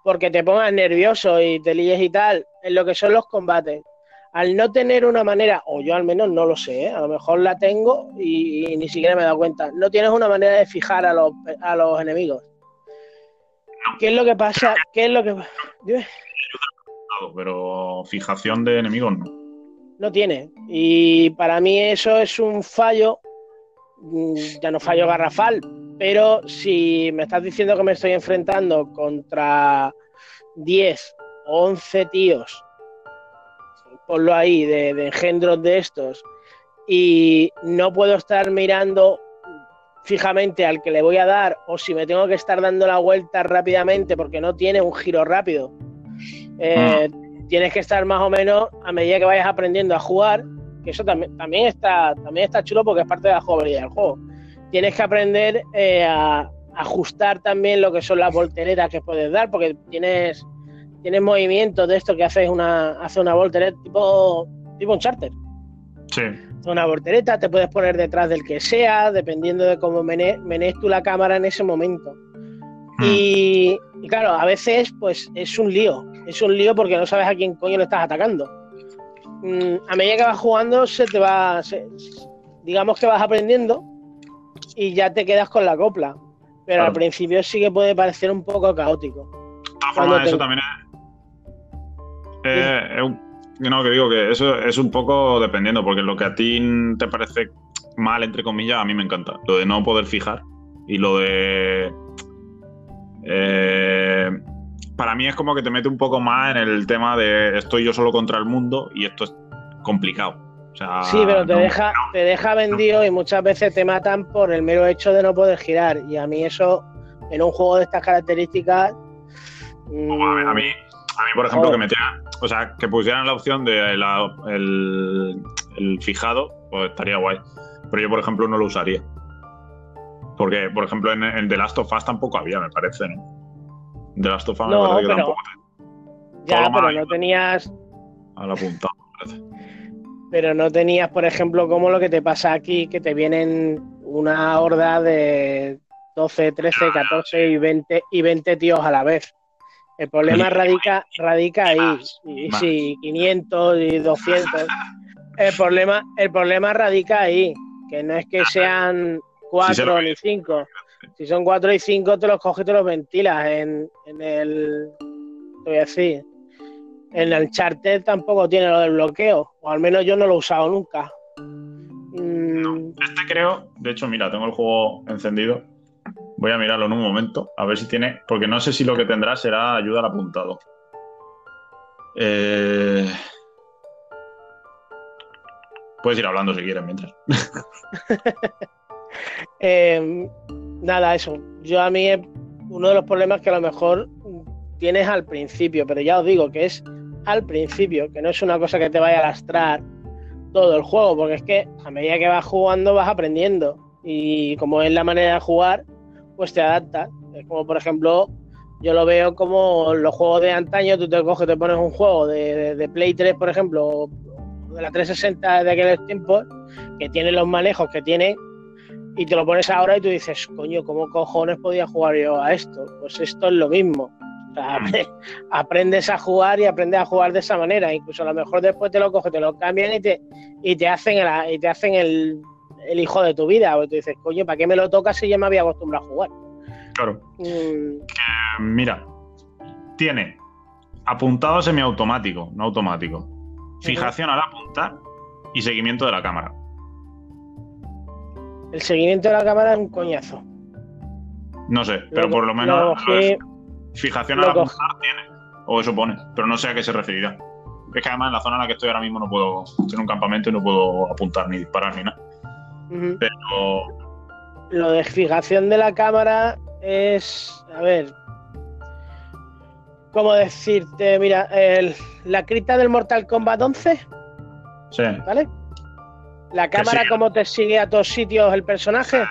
Speaker 2: porque te pongas nervioso y te líes y tal, en lo que son los combates. Al no tener una manera, o yo al menos no lo sé, ¿eh? a lo mejor la tengo y, ni siquiera me he dado cuenta, no tienes una manera de fijar a los, a los enemigos. ¿Qué es lo que pasa? ¿Qué es lo que
Speaker 1: Pero fijación de enemigos no.
Speaker 2: No tiene. Y para mí eso es un fallo, mm, ya no fallo garrafal, pero si me estás diciendo que me estoy enfrentando contra 10 o 11 tíos, ponlo ahí, de, de engendros de estos, y no puedo estar mirando fijamente al que le voy a dar o si me tengo que estar dando la vuelta rápidamente porque no tiene un giro rápido. Eh, mm. Tienes que estar más o menos a medida que vayas aprendiendo a jugar, que eso también, también, está, también está chulo porque es parte de la jugabilidad del juego. Tienes que aprender eh, a, ajustar también lo que son las volteretas que puedes dar, porque tienes, tienes movimientos de esto que haces una, hace una voltereta tipo, tipo un charter.
Speaker 1: Sí
Speaker 2: una voltereta, te puedes poner detrás del que sea, dependiendo de cómo menes, tú la cámara en ese momento. Hmm. Y, claro, a veces pues es un lío, es un lío porque no sabes a quién coño le estás atacando. Mm, a medida que vas jugando se te va, digamos que vas aprendiendo y ya te quedas con la copla. Pero al principio sí que puede parecer un poco caótico.
Speaker 1: eso también un no, que digo que eso es un poco dependiendo, porque lo que a ti te parece mal, entre comillas, a mí me encanta. Lo de no poder fijar y lo de. Eh, para mí es como que te mete un poco más en el tema de estoy yo solo contra el mundo y esto es complicado. O sea,
Speaker 2: Sí, pero te
Speaker 1: no-
Speaker 2: deja, te deja vendido y muchas veces te matan por el mero hecho de no poder girar. Y a mí eso, en un juego de estas características. mm,
Speaker 1: A mí, a mí, por ejemplo,
Speaker 2: Joder.
Speaker 1: que metieran, o sea, que pusieran la opción de la- el, el fijado, pues estaría guay. Pero yo, por ejemplo, no lo usaría. Porque, por ejemplo, en, en The Last of Us tampoco había, me parece, ¿no? The Last of Us me
Speaker 2: No,
Speaker 1: parece que
Speaker 2: pero-
Speaker 1: tampoco
Speaker 2: Ya, pero no tenías.
Speaker 1: a la punta, me parece.
Speaker 2: Pero no tenías, por ejemplo, como lo que te pasa aquí, que te vienen una horda de 12, 13, 14 y 20, y 20 tíos a la vez. El problema radica, radica ahí.
Speaker 1: más,
Speaker 2: Y,
Speaker 1: más.
Speaker 2: sí, 500 y 200. El problema, el problema radica ahí, que no es que sean
Speaker 1: sé lo
Speaker 2: 4
Speaker 1: que
Speaker 2: ni 5. Si son 4 y 5, te los coges y te los ventilas en, en el. Te voy a decir. En el Charter tampoco tiene lo del bloqueo, o al menos yo no lo he usado nunca. Mm,
Speaker 1: Este creo, de hecho, mira, tengo el juego encendido. Voy a mirarlo en un momento, a ver si tiene, porque no sé si lo que tendrá será ayuda al apuntado. Eh, Puedes ir hablando si quieres mientras.
Speaker 2: eh, nada, eso. Yo a mí, uno de los problemas que a lo mejor tienes al principio, pero ya os digo que es al principio, que no es una cosa que te vaya a lastrar todo el juego, porque es que a medida que vas jugando vas aprendiendo y como es la manera de jugar, pues te adaptas. Es como por ejemplo, yo lo veo como los juegos de antaño, tú te coges, te pones un juego de, de- de Play 3, por ejemplo, o de la 360 de aquellos tiempos, que tiene los manejos que tiene, y te lo pones ahora y tú dices, coño, ¿cómo cojones podía jugar yo a esto? Pues esto es lo mismo. O sea, apre- aprendes a jugar y aprendes a jugar de esa manera. Incluso a lo mejor después te lo coges, te lo cambian y te, y te hacen, el, y te hacen el, el hijo de tu vida. O tú dices, coño, ¿para qué me lo tocas si ya me había acostumbrado a jugar?
Speaker 1: Claro.
Speaker 2: Mm,
Speaker 1: Mira, tiene apuntado semiautomático, no automático. Fijación al apuntar y seguimiento de la cámara.
Speaker 2: el seguimiento de la cámara es un coñazo.
Speaker 1: No sé, pero
Speaker 2: Lo-
Speaker 1: por lo menos
Speaker 2: lo cogí-
Speaker 1: fijación
Speaker 2: lo
Speaker 1: al
Speaker 2: cogí.
Speaker 1: apuntar tiene. O eso pone, pero no sé a qué se referirá. Es que además en la zona en la que estoy ahora mismo no puedo, estoy en un campamento y no puedo apuntar ni disparar ni nada. Pero
Speaker 2: Lo de fijación de la cámara es, a ver, ¿cómo decirte? Mira, el- la cripta del Mortal Kombat 11,
Speaker 1: sí,
Speaker 2: ¿vale? La cámara
Speaker 1: sigue.
Speaker 2: como te sigue a todos sitios el personaje,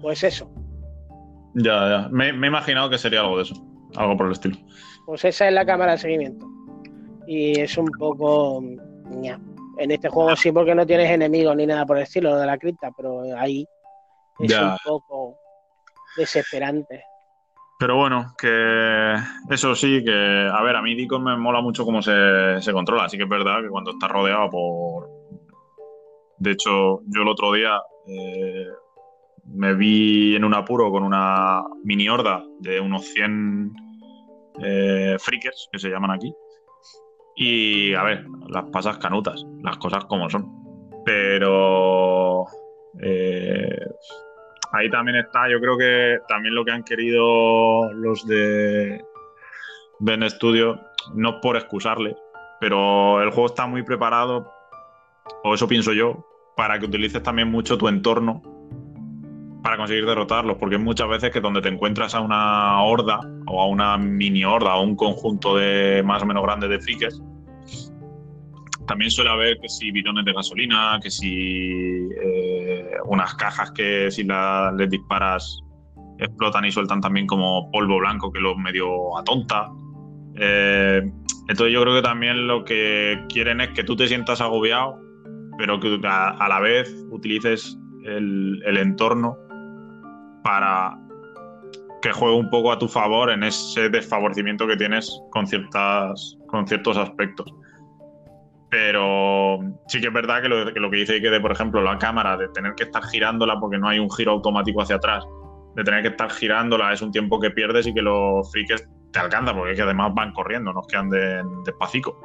Speaker 2: pues eso,
Speaker 1: ya, ya. Me, me he imaginado que sería algo de eso, algo por el estilo.
Speaker 2: pues esa es la cámara de seguimiento. Y es un poco... ña. En este juego sí porque no tienes enemigos ni nada por el estilo, lo de la cripta, pero ahí es
Speaker 1: Ya.
Speaker 2: un poco desesperante.
Speaker 1: Pero bueno, que eso sí, que a ver, a mí Deacon me mola mucho cómo se, se controla, así que es verdad que cuando estás rodeado por... De hecho, yo el otro día eh, me vi en un apuro con una mini horda de unos 100 eh, freakers, que se llaman aquí. Y a ver, las pasas canutas, las cosas como son. Pero... eh, ahí también está, yo creo que también lo que han querido los de Ben Studio, no por excusarle, pero el juego está muy preparado, o eso pienso yo, para que utilices también mucho tu entorno para conseguir derrotarlos, porque muchas veces que donde te encuentras a una horda o a una mini horda o un conjunto de más o menos grandes de frikes, también suele haber que si bidones de gasolina, que si eh, unas cajas que si la- disparas explotan y sueltan también como polvo blanco que los medio atonta. Eh, entonces yo creo que también lo que quieren es que tú te sientas agobiado, pero que a, la vez utilices el entorno para que juegue un poco a tu favor en ese desfavorecimiento que tienes con, ciertas, con ciertos aspectos. Pero sí que es verdad que lo que, dice que de, por ejemplo, la cámara, de tener que estar girándola porque no hay un giro automático hacia atrás, de tener que estar girándola es un tiempo que pierdes y que los frikes te alcanzan, porque es que además van corriendo, no es que anden despacito.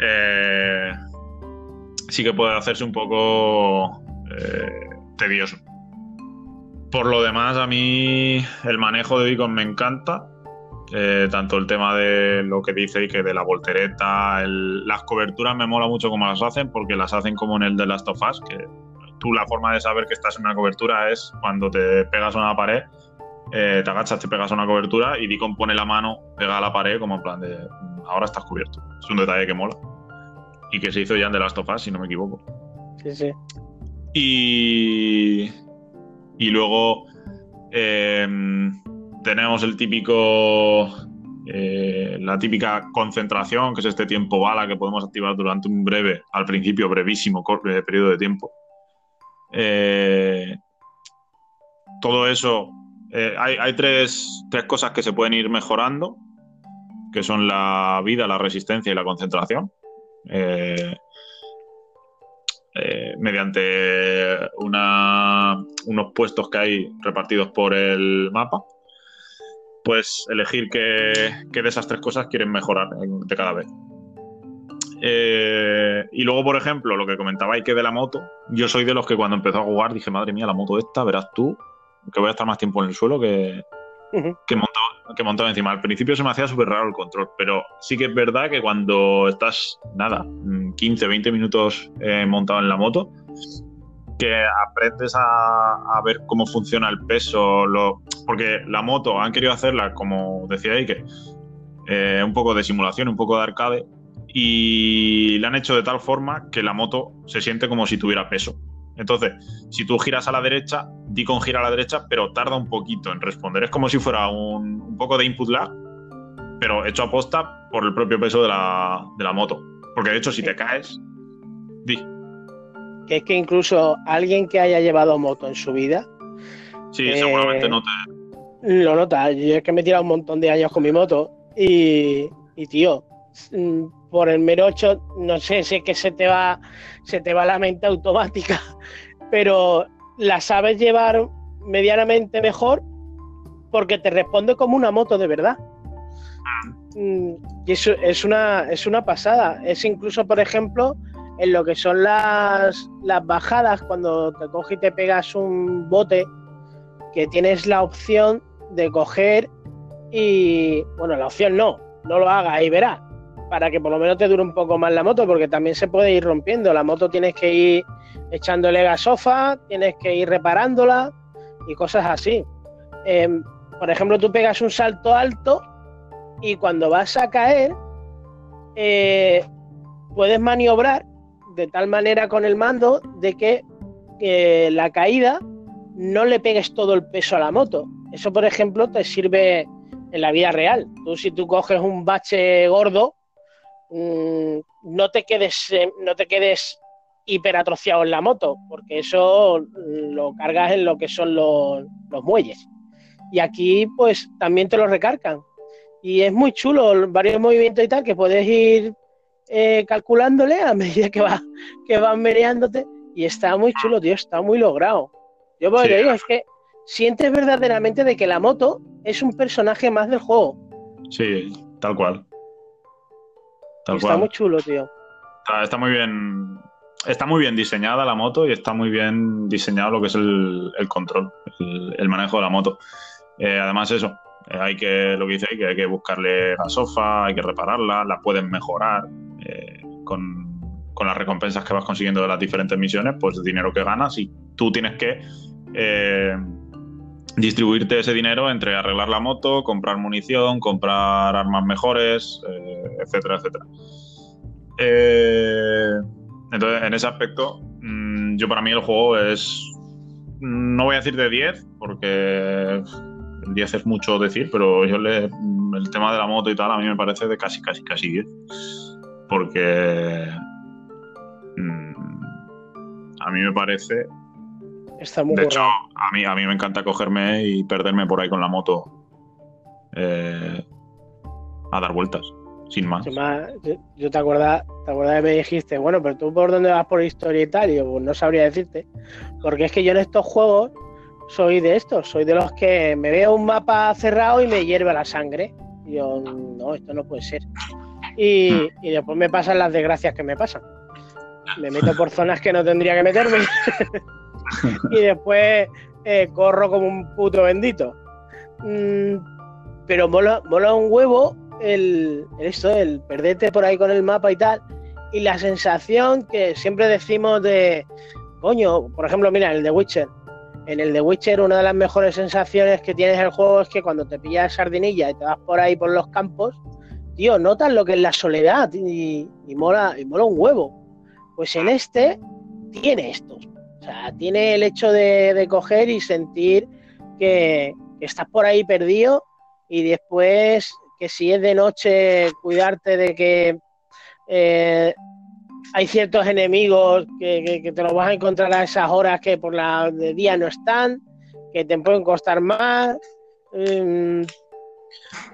Speaker 1: Eh, sí que puede hacerse un poco eh, tedioso. Por lo demás, a mí el manejo de Beacon me encanta. eh, tanto el tema de lo que dice y que de la voltereta, las coberturas me mola mucho cómo las hacen porque las hacen como en el de Last of Us, que tú la forma de saber que estás en una cobertura es cuando te pegas a una pared, eh, te agachas, te pegas a una cobertura y Deacon pone la mano pega a la pared como en plan de ahora estás cubierto. Es un detalle que mola. Y que se hizo ya en The Last of Us, si no me equivoco.
Speaker 2: Sí, sí.
Speaker 1: Y, y luego eh, tenemos el típico. Eh, la típica concentración, que es este tiempo bala que podemos activar durante un breve, al principio brevísimo eh, periodo de tiempo. todo eso. hay, hay tres, tres cosas que se pueden ir mejorando, que son la vida, la resistencia y la concentración. Eh, mediante unos puestos que hay repartidos por el mapa, pues elegir qué, de esas tres cosas quieren mejorar de cada vez. Eh, y luego, por ejemplo, lo que comentabais que de la moto, yo soy de los que cuando empezó a jugar dije, madre mía, la moto esta, verás tú, que voy a estar más tiempo en el suelo que, que, montaba, encima. Al principio se me hacía súper raro el control, pero sí que es verdad que cuando estás, nada, 15, 20 minutos eh, montado en la moto, que aprendes a, ver cómo funciona el peso, lo, porque la moto han querido hacerla, como decía que eh, un poco de simulación, un poco de arcade, y la han hecho de tal forma que la moto se siente como si tuviera peso. Entonces, si tú giras a la derecha, Deacon gira a la derecha, pero tarda un poquito en responder. Es como si fuera un, poco de input lag, pero hecho a posta por el propio peso de la, moto. Porque de hecho, si te caes, di.
Speaker 2: Que es que incluso alguien que haya llevado moto en su vida.
Speaker 1: Sí, seguramente no
Speaker 2: Lo nota. Yo es que me he tirado un montón de años con mi moto y, y tío, mm, por el mero hecho, no sé si es que se te va, se te va la mente automática, pero la sabes llevar medianamente mejor porque te responde como una moto de verdad. Mm, y eso es una, es una pasada. Es incluso, por ejemplo, en lo que son las, las bajadas, cuando te coges y te pegas un bote, que tienes la opción de coger y, bueno, la opción no, no lo hagas y verás, para que por lo menos te dure un poco más la moto, porque también se puede ir rompiendo. La moto tienes que ir echándole gasofa, tienes que ir reparándola y cosas así. Em, por ejemplo, tú pegas un salto alto y cuando vas a caer, eh, puedes maniobrar de tal manera con el mando de que la caída no le pegues todo el peso a la moto. Eso, por ejemplo, te sirve en la vida real. Tú si tú coges un bache gordo, Mm, no te quedes, eh, no te quedes hiperatrofiado en la moto, porque eso lo cargas en lo que son los, muelles. Y aquí, pues, también te lo recargan. Y es muy chulo, varios movimientos y tal, que puedes ir eh, calculándole a medida que, va, que van mereándote. Y está muy chulo, tío, está muy logrado. Yo pues, digo, es que sientes verdaderamente de que la moto es un personaje más del juego.
Speaker 1: Sí, tal cual
Speaker 2: está muy chulo, tío.
Speaker 1: Está, muy bien. Está muy bien diseñada la moto y está muy bien diseñado lo que es el, control, el, manejo de la moto. Eh, además, eso, eh, hay que, lo que dice, hay que, hay que buscarle la sofa, hay que repararla, la pueden mejorar eh, con, las recompensas que vas consiguiendo de las diferentes misiones, pues dinero que ganas y tú tienes que distribuirte ese dinero entre arreglar la moto, comprar munición, comprar armas mejores, eh, etcétera, etcétera. Eh, entonces, en ese aspecto, mm, yo para mí el juego es, no voy a decir de 10, porque 10 es mucho decir, pero yo le, el tema de la moto y tal a mí me parece de casi, casi, casi 10. Porque mm, a mí me parece de hecho, a mí, a mí me encanta cogerme y perderme por ahí con la moto eh, a dar vueltas, sin más.
Speaker 2: yo, te acuerdas, te acuerdas que me dijiste, bueno, pero tú por dónde vas por historia y tal, y yo pues no sabría decirte, porque es que yo en estos juegos soy de estos, soy de los que me veo un mapa cerrado y me hierve la sangre. Y yo, no, esto no puede ser. Y, hmm. y después me pasan las desgracias que me pasan. Me meto por zonas que no tendría que meterme. y después eh, corro como un puto bendito. Mm, pero mola, mola un huevo el, esto, el perderte por ahí con el mapa y tal, y la sensación que siempre decimos de, coño, por ejemplo, mira, el de Witcher. En el de Witcher una de las mejores sensaciones que tienes el juego es que cuando te pillas sardinilla y te vas por ahí por los campos, tío, notas lo que es la soledad y, mola, y mola un huevo. Pues en este tiene esto. O sea, tiene el hecho de, coger y sentir que, que estás por ahí perdido y después que si es de noche, cuidarte de que eh, hay ciertos enemigos que, te los vas a encontrar a esas horas que por la de día no están, que te pueden costar más, mm,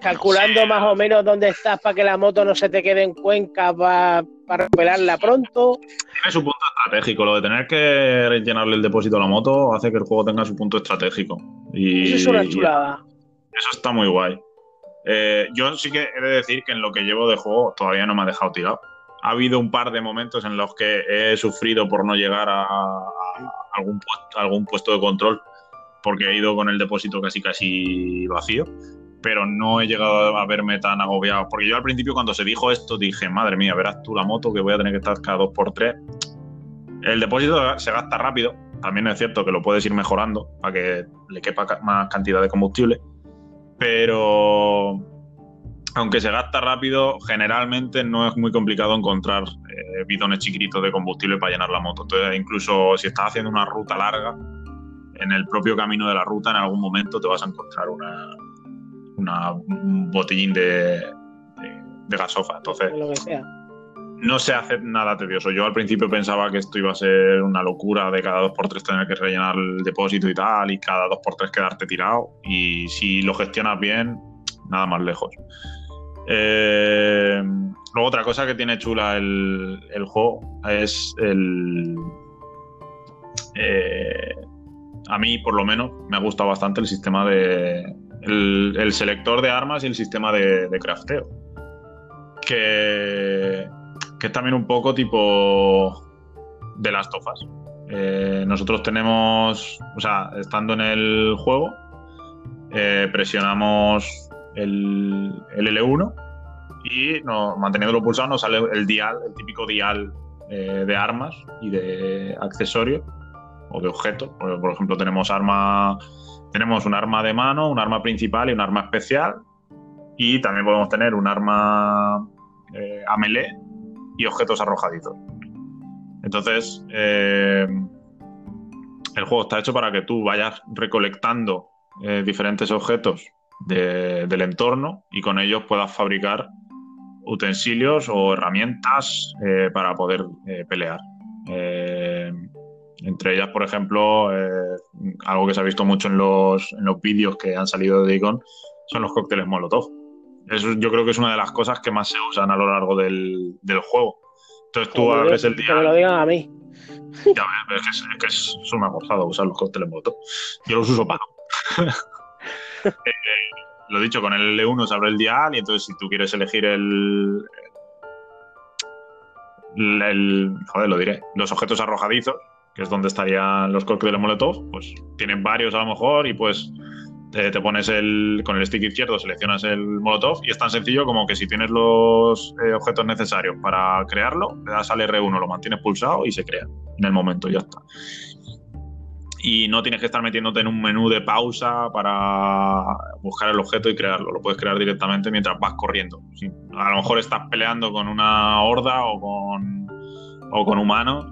Speaker 2: calculando más o menos dónde estás para que la moto no se te quede en cuenca para, recuperarla pronto.
Speaker 1: Tiene su punto estratégico, lo de tener que rellenarle el depósito a la moto hace que el juego tenga su punto estratégico. Y,
Speaker 2: eso es una chulada.
Speaker 1: Eso está muy guay. Eh, yo sí que he de decir que en lo que llevo de juego todavía no me ha dejado tirado. Ha habido un par de momentos en los que he sufrido por no llegar a, algún, puesto, algún puesto de control porque he ido con el depósito casi casi vacío, pero no he llegado a verme tan agobiado. Porque yo al principio cuando se dijo esto dije, madre mía, verás tú la moto que voy a tener que estar cada dos por tres. El depósito se gasta rápido, también es cierto que lo puedes ir mejorando para que le quepa más cantidad de combustible, pero aunque se gasta rápido, generalmente no es muy complicado encontrar eh, bidones chiquititos de combustible para llenar la moto. Entonces, incluso si estás haciendo una ruta larga, en el propio camino de la ruta, en algún momento te vas a encontrar una, un botellín de, de, gasofa. Entonces,
Speaker 2: lo que sea
Speaker 1: no se hace nada tedioso. Yo al principio pensaba que esto iba a ser una locura de cada dos por tres tener que rellenar el depósito y tal, y cada dos por tres quedarte tirado. Y si lo gestionas bien, nada más lejos. Eh, luego otra cosa que tiene chula el, juego es el... Eh, a mí, por lo menos, me ha gustado bastante el sistema de... El, selector de armas y el sistema de, de crafteo. Que que es también un poco tipo de las tofas. Eh, nosotros tenemos, o sea, estando en el juego, eh, presionamos el, L1 y manteniéndolo pulsado nos sale el dial, el típico dial eh, de armas y de accesorios o de objetos. Por, ejemplo, tenemos arma, tenemos un arma de mano, un arma principal y un arma especial. Y también podemos tener un arma a melee y objetos arrojadizos. Entonces, eh, el juego está hecho para que tú vayas recolectando eh, diferentes objetos del entorno y con ellos puedas fabricar utensilios o herramientas eh, para poder pelear. entre ellas, por ejemplo, algo que se ha visto mucho en los, en los vídeos que han salido de Icon son los cócteles Molotov yo creo que es una de las cosas que más se usan a lo largo del, juego. Entonces tú abres el día.
Speaker 2: Que me lo digan a mí.
Speaker 1: Ya ves, es que es, una gozada usar los cócteles moto. Yo los uso para. eh, lo dicho, con el L1 se abre el dial y entonces si tú quieres elegir el, el, joder, lo diré, los objetos arrojadizos, que es donde estarían los cócteles Molotov, pues tienen varios a lo mejor y pues te, pones el, con el stick izquierdo, seleccionas el Molotov y es tan sencillo como que si tienes los eh, objetos necesarios para crearlo, le das al R1, lo mantienes pulsado y se crea en el momento, ya está. Y no tienes que estar metiéndote en un menú de pausa para buscar el objeto y crearlo. Lo puedes crear directamente mientras vas corriendo. A lo mejor estás peleando con una horda o con, o con humanos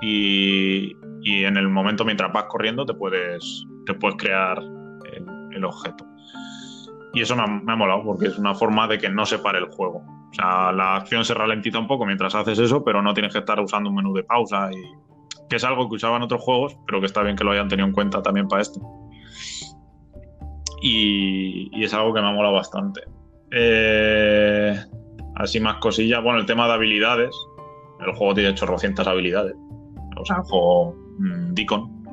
Speaker 1: y, y en el momento mientras vas corriendo te puedes, te puedes crear el objeto. Y eso me ha, molado porque es una forma de que no se pare el juego. O sea, la acción se ralentiza un poco mientras haces eso, pero no tienes que estar usando un menú de pausa y que es algo que usaban otros juegos, pero que está bien que lo hayan tenido en cuenta también para este. Y, es algo que me ha molado bastante. Eh, así más cosillas. Bueno, el tema de habilidades. El juego tiene 800 habilidades. O sea, el juego mm, Deacon.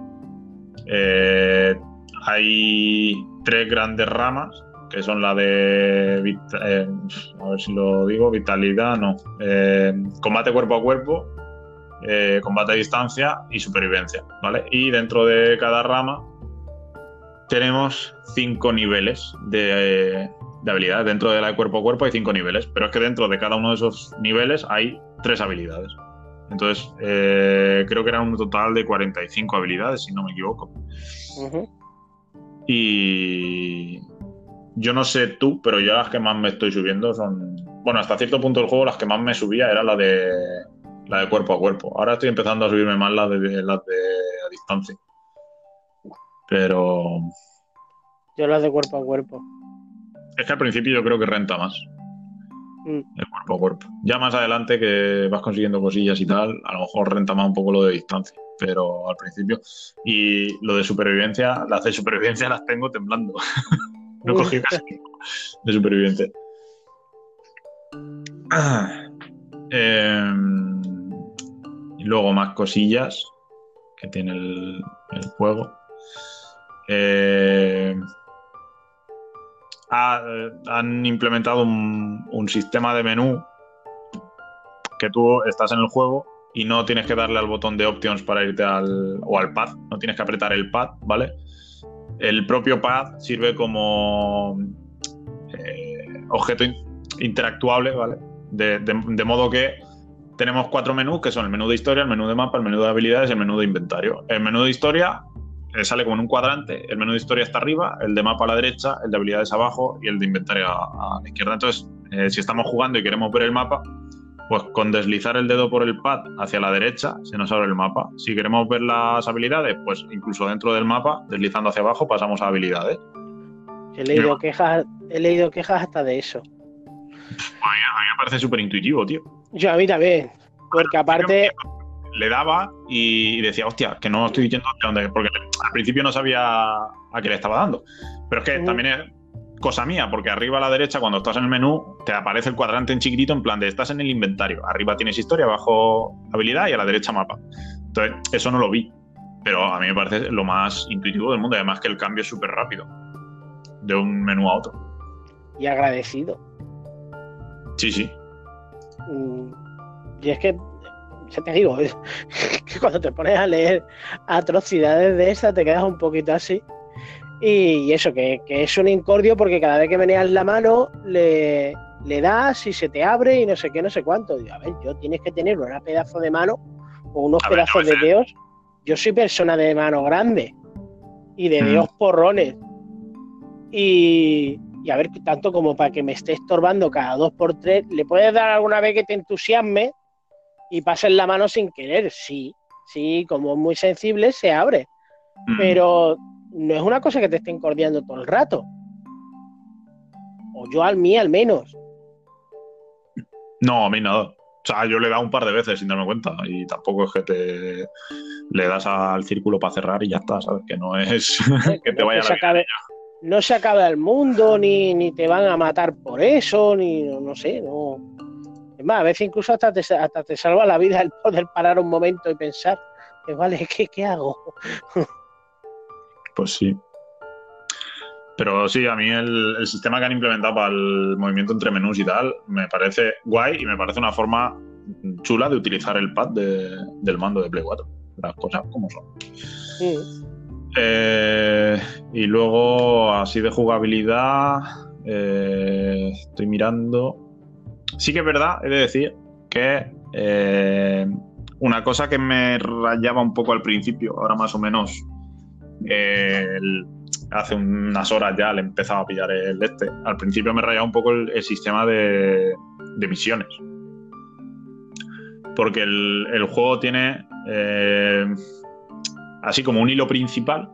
Speaker 1: Eh, hay tres grandes ramas, que son la de, eh, a ver si lo digo, vitalidad, no, eh, combate cuerpo a cuerpo, eh, combate a distancia y supervivencia, ¿vale? Y dentro de cada rama tenemos cinco niveles de, de habilidades. Dentro de la de cuerpo a cuerpo hay cinco niveles, pero es que dentro de cada uno de esos niveles hay tres habilidades. Entonces, creo que eran un total de 45 habilidades, si no me equivoco. Y yo no sé tú, pero yo las que más me estoy subiendo son. Bueno, hasta cierto punto del juego las que más me subía era la de la de cuerpo a cuerpo. Ahora estoy empezando a subirme más las de, las de a distancia. Pero.
Speaker 2: Yo las de cuerpo a cuerpo.
Speaker 1: Es que al principio yo creo que renta más. Mm. El cuerpo a cuerpo. Ya más adelante que vas consiguiendo cosillas y tal, a lo mejor renta más un poco lo de distancia. Pero al principio. Y lo de supervivencia, las de supervivencia las tengo temblando. no cogí casi de supervivencia. Em, y luego más cosillas que tiene el, juego. Eh, han implementado un, sistema de menú que tú estás en el juego y no tienes que darle al botón de options para irte al o al pad, no tienes que apretar el pad, ¿vale? El propio pad sirve como eh, objeto interactuable, ¿vale? De, modo que tenemos cuatro menús que son el menú de historia, el menú de mapa, el menú de habilidades y el menú de inventario. El menú de historia eh, sale como en un cuadrante, el menú de historia está arriba, el de mapa a la derecha, el de habilidades abajo y el de inventario a, la izquierda. Entonces, eh, si estamos jugando y queremos ver el mapa, pues con deslizar el dedo por el pad hacia la derecha se nos abre el mapa. Si queremos ver las habilidades, pues incluso dentro del mapa, deslizando hacia abajo, pasamos a habilidades.
Speaker 2: He leído, quejas, he leído quejas hasta de eso. A
Speaker 1: mí, me parece súper intuitivo, tío.
Speaker 2: Yo a mí también. Porque aparte
Speaker 1: le daba y decía, hostia, que no estoy diciendo dónde, porque al principio no sabía a qué le estaba dando. Pero es que también es cosa mía, porque arriba a la derecha, cuando estás en el menú, te aparece el cuadrante en chiquitito en plan de estás en el inventario. Arriba tienes historia, abajo habilidad y a la derecha mapa. Entonces, eso no lo vi. Pero a mí me parece lo más intuitivo del mundo. Además que el cambio es súper rápido. De un menú a otro.
Speaker 2: Y agradecido.
Speaker 1: Sí, sí.
Speaker 2: Mm, y es que ya te digo, que cuando te pones a leer atrocidades de esas te quedas un poquito así. Y eso, que, es un incordio porque cada vez que meneas la mano le, le das y se te abre y no sé qué, no sé cuánto. Digo, a ver, yo tienes que tener una pedazo de mano o unos pedazos de dedos. Yo soy persona de mano grande y de mm. dedos porrones. Y, y a ver, tanto como para que me esté estorbando cada dos por tres, ¿le puedes dar alguna vez que te entusiasme? y pasen la mano sin querer, sí, sí, como es muy sensible, se abre. Mm. Pero no es una cosa que te esté encordiando todo el rato. O yo al mí al menos.
Speaker 1: No, a mí nada. O sea, yo le he dado un par de veces sin darme cuenta y tampoco es que te le das al círculo para cerrar y ya está, ¿sabes? Que no es que te vaya a la
Speaker 2: No se acaba el mundo, ni, ni te van a matar por eso, ni no sé, no es más, a veces incluso hasta te, hasta te salva la vida el poder parar un momento y pensar, que vale, ¿qué, qué hago?
Speaker 1: pues sí. Pero sí, a mí el, sistema que han implementado para el movimiento entre menús y tal me parece guay y me parece una forma chula de utilizar el pad del mando de Play 4. Las cosas como son. Eh, y luego, así de jugabilidad, eh, estoy mirando. Sí que es verdad, he de decir, que eh, una cosa que me rayaba un poco al principio, ahora más o menos, hace unas horas ya le empezaba a pillar el este. Al principio me rayaba un poco el, sistema de, misiones. Porque el, juego tiene eh, así como un hilo principal,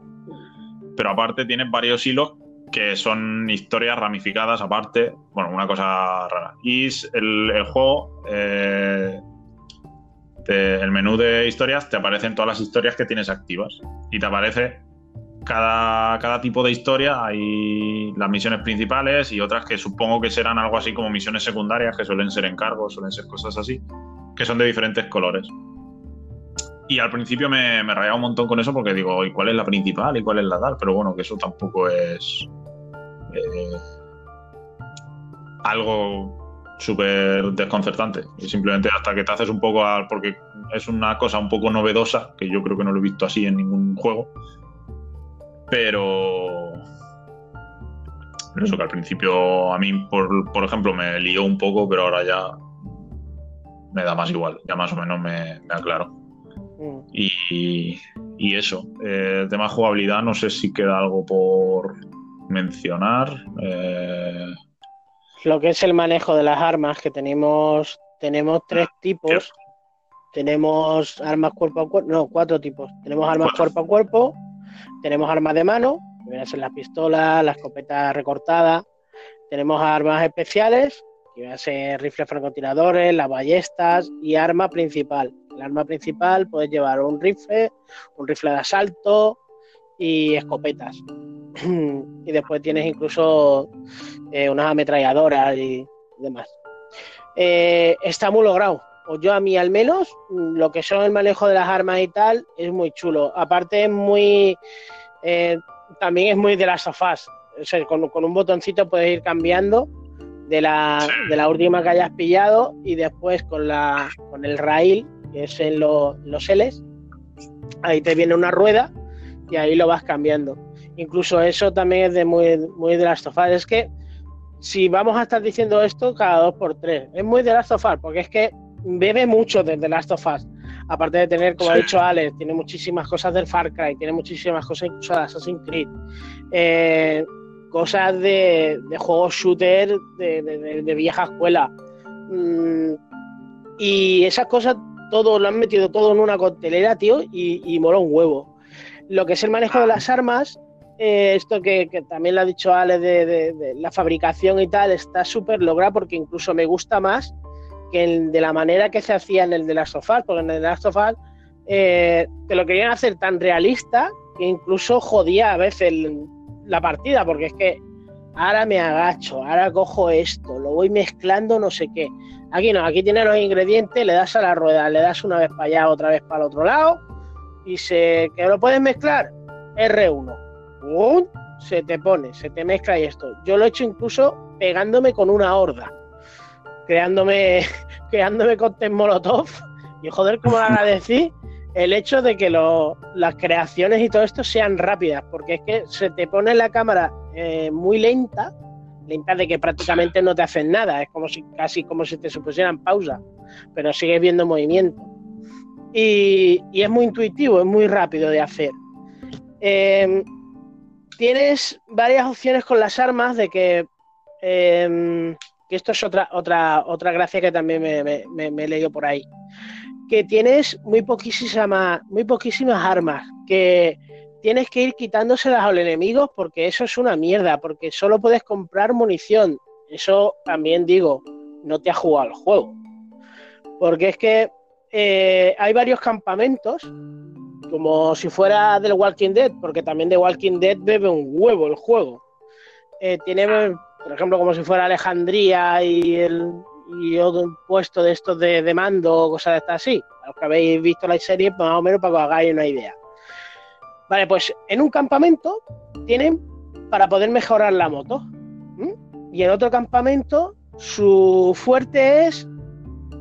Speaker 1: pero aparte tiene varios hilos que son historias ramificadas aparte. Bueno, una cosa rara. Y el, juego, eh, el menú de historias, te aparecen todas las historias que tienes activas. Y te aparece cada, cada tipo de historia. Hay las misiones principales y otras que supongo que serán algo así como misiones secundarias, que suelen ser encargos, suelen ser cosas así, que son de diferentes colores. Y al principio me, me rayaba un montón con eso porque digo, ¿y cuál es la principal y cuál es la tal? Pero bueno, que eso tampoco es, eh, algo súper desconcertante. Y simplemente hasta que te haces un poco al. porque es una cosa un poco novedosa, que yo creo que no lo he visto así en ningún juego. Pero. eso que al principio a mí, por, por ejemplo, me lió un poco, pero ahora ya me da más igual, ya más o menos me, aclaro. Mm. Y, y, eso, eh, tema jugabilidad, no sé si queda algo por mencionar. Eh,
Speaker 2: Lo que es el manejo de las armas, que tenemos, tenemos tres tipos. Tenemos armas cuerpo a cuerpo, no, cuatro tipos. Tenemos armas cuerpo a cuerpo, tenemos armas de mano, que vienen a ser la pistola, la escopeta recortada. Tenemos armas especiales, que vienen a ser rifles francotiradores, las ballestas y arma principal. El arma principal puedes llevar un rifle, un rifle de asalto y escopetas. y después tienes incluso eh, unas ametralladoras y demás. Eh, está muy logrado. O yo a mí al menos, lo que son el manejo de las armas y tal, es muy chulo. Aparte es muy... Eh, también es muy de las sofás. con, un botoncito puedes ir cambiando de la, de la última que hayas pillado y después con, la, con el rail, que es en los Ls, ahí te viene una rueda y ahí lo vas cambiando. Incluso eso también es de muy, muy de las sofás. Es que si vamos a estar diciendo esto cada dos por tres, es muy de las sofás, porque es que bebe mucho de The Last of Us. Aparte de tener, como ha dicho Alex, tiene muchísimas cosas del Far Cry, tiene muchísimas cosas incluso de Assassin's Creed. Eh, cosas de, juegos shooter de, vieja escuela. Mm, y esas cosas, todo lo han metido todo en una coctelera, tío, y, y mola un huevo. Lo que es el manejo de las armas, eh, esto que, también lo ha dicho Alex de, la fabricación y tal, está súper logrado porque incluso me gusta más de la manera que se hacía en el de las sofás, porque en el de las sofás eh, te lo querían hacer tan realista que incluso jodía a veces la partida, porque es que ahora me agacho, ahora cojo esto, lo voy mezclando, no sé qué. Aquí no, aquí tienes los ingredientes, le das a la rueda, le das una vez para allá, otra vez para el otro lado, y se que lo puedes mezclar, R1. Se te pone, se te mezcla y esto. Yo lo he hecho incluso pegándome con una horda creándome, creándome con Molotov. Y joder, como lo agradecí el hecho de que las creaciones y todo esto sean rápidas, porque es que se te pone la cámara eh, muy lenta, lenta de que prácticamente no te hacen nada, es como si casi como si te supusieran pausa, pero sigues viendo movimiento. Y, es muy intuitivo, es muy rápido de hacer. Em, tienes varias opciones con las armas de que em, esto es otra, otra, otra gracia que también me, he leído por ahí, que tienes muy poquísimas, muy poquísimas armas, que tienes que ir quitándoselas al enemigo porque eso es una mierda, porque solo puedes comprar munición. Eso también digo, no te ha jugado el juego. Porque es que eh, hay varios campamentos, como si fuera del Walking Dead, porque también de Walking Dead bebe un huevo el juego. Eh, tiene por ejemplo, como si fuera Alejandría y, el, y otro puesto de estos de, mando o cosas de estas así. A los que habéis visto la serie, más o menos para que os hagáis una idea. Vale, pues en un campamento tienen para poder mejorar la moto. Y en otro campamento su fuerte es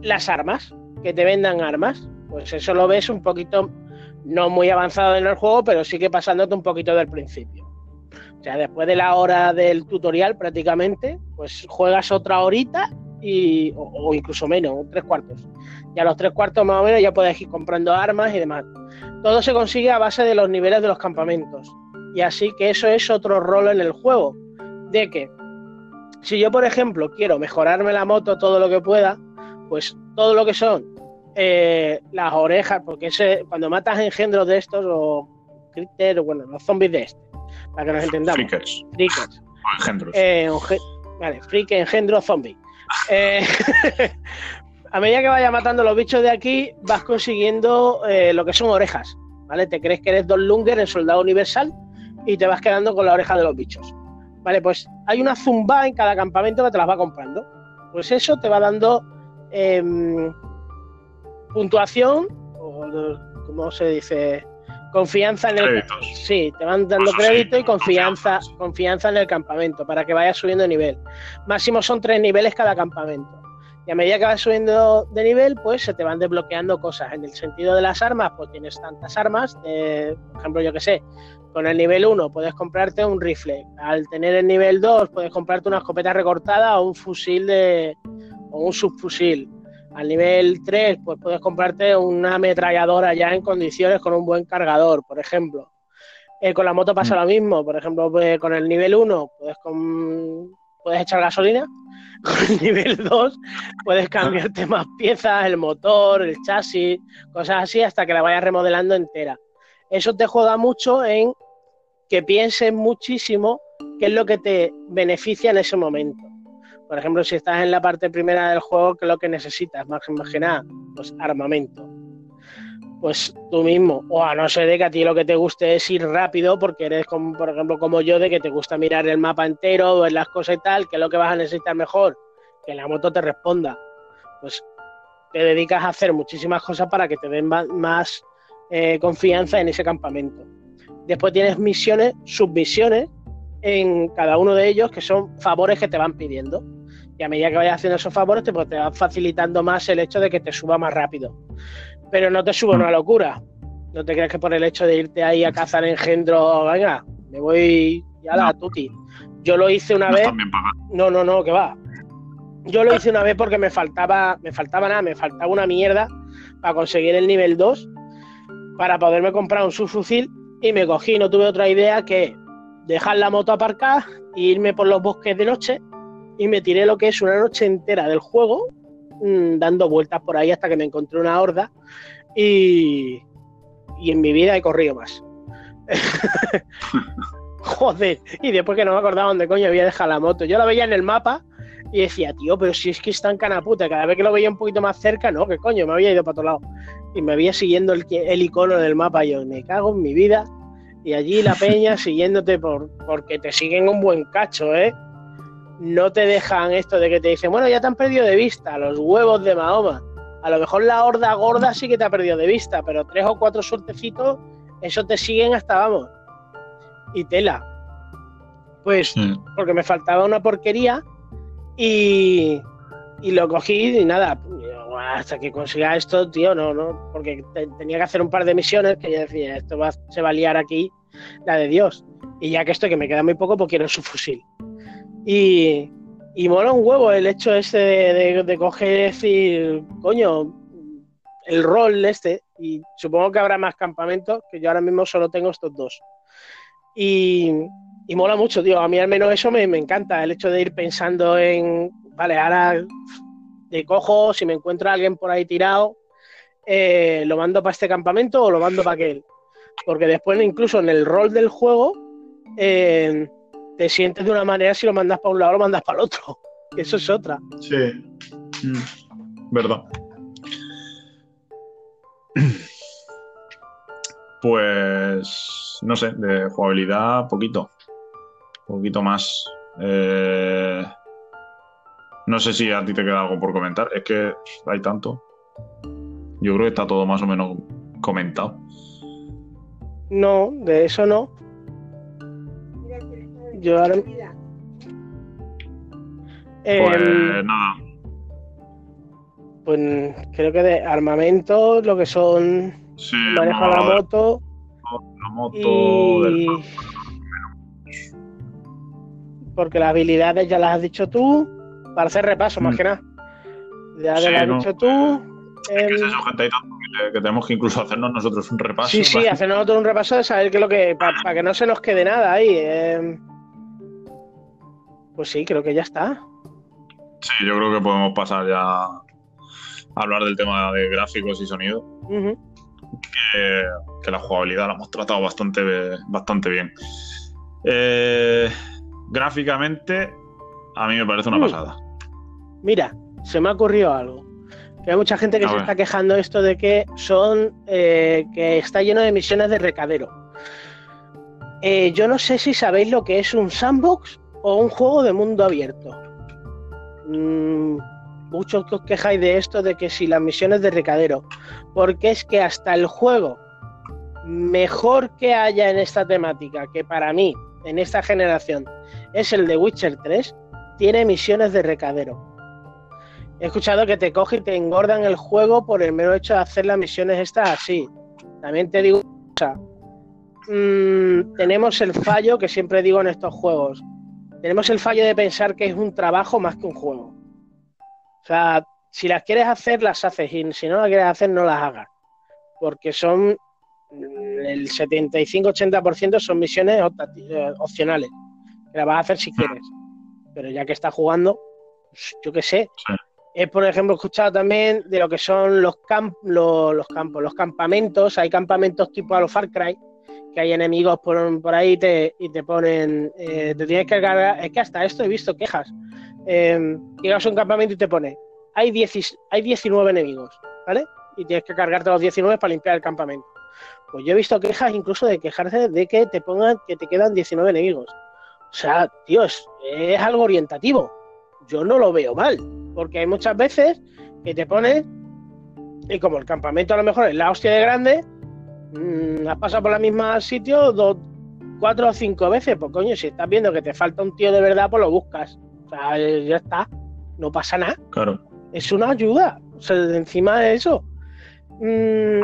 Speaker 2: las armas, que te vendan armas. Pues eso lo ves un poquito, no muy avanzado en el juego, pero sí que pasándote un poquito del principio. O sea, después de la hora del tutorial prácticamente, pues juegas otra horita y, o, incluso menos, tres cuartos. Y a los tres cuartos más o menos ya puedes ir comprando armas y demás. Todo se consigue a base de los niveles de los campamentos. Y así que eso es otro rol en el juego. De que si yo, por ejemplo, quiero mejorarme la moto todo lo que pueda, pues todo lo que son eh, las orejas, porque ese, cuando matas engendros de estos o critters, bueno, los zombies de este, para que nos entendamos.
Speaker 1: Freakers.
Speaker 2: Freakers.
Speaker 1: Engendros.
Speaker 2: Eh, vale, freak, engendro, zombie. Eh, a medida que vayas matando los bichos de aquí, vas consiguiendo eh, lo que son orejas. ¿Vale? Te crees que eres Don Lunger, el soldado universal, y te vas quedando con la oreja de los bichos. Vale, pues hay una zumba en cada campamento que te las va comprando. Pues eso te va dando em, puntuación, o como se dice, Confianza en el Sí, te van dando crédito y confianza, confianza en el campamento para que vayas subiendo de nivel. Máximo son tres niveles cada campamento. Y a medida que vas subiendo de nivel, pues se te van desbloqueando cosas. En el sentido de las armas, pues tienes tantas armas. por ejemplo, yo que sé, con el nivel 1 puedes comprarte un rifle. Al tener el nivel 2 puedes comprarte una escopeta recortada o un fusil de, o un subfusil. Al nivel 3, pues puedes comprarte una ametralladora ya en condiciones con un buen cargador, por ejemplo. Eh, con la moto pasa mm. lo mismo, por ejemplo, pues, con el nivel 1 puedes, puedes echar gasolina, con el nivel 2 puedes cambiarte más piezas, el motor, el chasis, cosas así, hasta que la vayas remodelando entera. Eso te juega mucho en que pienses muchísimo qué es lo que te beneficia en ese momento. Por ejemplo, si estás en la parte primera del juego, ¿qué es lo que necesitas? Más que nada, pues armamento. Pues tú mismo, o a no ser de que a ti lo que te guste es ir rápido, porque eres, como, por ejemplo, como yo, de que te gusta mirar el mapa entero, ver las cosas y tal, ¿qué es lo que vas a necesitar mejor? Que la moto te responda. Pues te dedicas a hacer muchísimas cosas para que te den más eh, confianza en ese campamento. Después tienes misiones, submisiones, en cada uno de ellos que son favores que te van pidiendo. Y a medida que vayas haciendo esos favores, te, pues, te van facilitando más el hecho de que te suba más rápido. Pero no te suba una locura. No te creas que por el hecho de irte ahí a cazar engendro, venga, me voy ya la tuti. Yo lo hice una vez. No, no, no, que va. Yo lo hice una vez porque me faltaba, me faltaba nada, me faltaba una mierda para conseguir el nivel 2 para poderme comprar un subfusil y me cogí, no tuve otra idea que dejar la moto aparcada e irme por los bosques de noche y me tiré lo que es una noche entera del juego mm, dando vueltas por ahí hasta que me encontré una horda y, y en mi vida he corrido más. Joder, y después que no me acordaba dónde coño había dejado la moto. Yo la veía en el mapa y decía, tío, pero si es que está en canaputa, cada vez que lo veía un poquito más cerca, no, que coño, me había ido para otro lado. Y me había siguiendo el, el icono del mapa y yo, me cago en mi vida y allí la peña siguiéndote por, porque te siguen un buen cacho, ¿eh? No te dejan esto de que te dicen, bueno, ya te han perdido de vista los huevos de Mahoma. A lo mejor la horda gorda sí que te ha perdido de vista, pero tres o cuatro suertecitos, eso te siguen hasta vamos. Y tela. Pues, porque me faltaba una porquería y, y lo cogí y nada, hasta que consiga esto, tío, no, no, porque tenía que hacer un par de misiones que yo decía, esto va, se va a liar aquí la de Dios. Y ya que esto que me queda muy poco, pues quiero su fusil. Y, y mola un huevo el hecho de, de, coger y decir, coño, el rol este, y supongo que habrá más campamentos, que yo ahora mismo solo tengo estos dos. Y, y mola mucho, tío, a mí al menos eso me, me encanta, el hecho de ir pensando en, vale, ahora te cojo, si me encuentro a alguien por ahí tirado, eh, lo mando para este campamento o lo mando para aquel. Porque después, incluso en el rol del juego, eh, te sientes de una manera si lo mandas para un lado o lo mandas para el otro. Eso es otra.
Speaker 1: Sí, mm, verdad. Pues no sé, de jugabilidad, poquito. Poquito más. Eh, no sé si a ti te queda algo por comentar. Es que hay tanto. Yo creo que está todo más o menos comentado.
Speaker 2: No, de eso no. Yo ahora.
Speaker 1: Pues nada.
Speaker 2: Pues creo que de armamento, lo que son.
Speaker 1: Sí,
Speaker 2: manejo la moto.
Speaker 1: La moto. Y...
Speaker 2: Porque las habilidades ya las has dicho tú para hacer repaso, más mm. que nada. Ya lo has dicho tú.
Speaker 1: Es que, gente, que, tenemos que incluso hacernos nosotros un repaso.
Speaker 2: Sí, sí, hacernos nosotros un repaso de saber qué es lo que. Para, que no se nos quede nada ahí. Eh. Pues sí, creo que ya está.
Speaker 1: Sí, yo creo que podemos pasar ya a hablar del tema de gráficos y sonido. que, la jugabilidad la hemos tratado bastante, bastante bien. Eh, gráficamente, a mí me parece una mm. pasada.
Speaker 2: Mira, se me ha ocurrido algo. Que hay mucha gente que se está quejando esto de que son eh, que está lleno de misiones de recadero. Eh, yo no sé si sabéis lo que es un sandbox o un juego de mundo abierto. Mm, muchos que os quejáis de esto, de que si las misiones de recadero. Porque es que hasta el juego mejor que haya en esta temática, que para mí, en esta generación, es el de Witcher 3, tiene misiones de recadero. he escuchado que te coge y te engordan el juego por el mero hecho de hacer las misiones estas así. También te digo, mm, tenemos el fallo que siempre digo en estos juegos. Tenemos el fallo de pensar que es un trabajo más que un juego. O sea, si las quieres hacer, las haces. Y si no las quieres hacer, no las hagas. Porque son el 75-80% son misiones eh, opcionales. Que las vas a hacer si quieres. Pero ya que estás jugando, pues, yo qué sé. He, por ejemplo, escuchado también de lo que son los, los, campos, los campamentos. Hay campamentos tipo a los Far Cry, que hay enemigos por, por ahí te, y te ponen. Eh, te tienes que cargar. Es que hasta esto he visto quejas. Eh, llegas a un campamento y te pone. Hay, hay 19 enemigos, ¿vale? Y tienes que cargarte los 19 para limpiar el campamento. Pues yo he visto quejas incluso de quejarse de que te pongan que te quedan 19 enemigos. O sea, tío, es, algo orientativo. Yo no lo veo mal, porque hay muchas veces que te pones y como el campamento a lo mejor es la hostia de grande, has pasado por la misma sitio dos, cuatro o cinco veces, pues coño, si estás viendo que te falta un tío de verdad, pues lo buscas. O sea, ya está, no pasa nada.
Speaker 1: Claro.
Speaker 2: Es una ayuda. O sea, encima de eso. Mmm,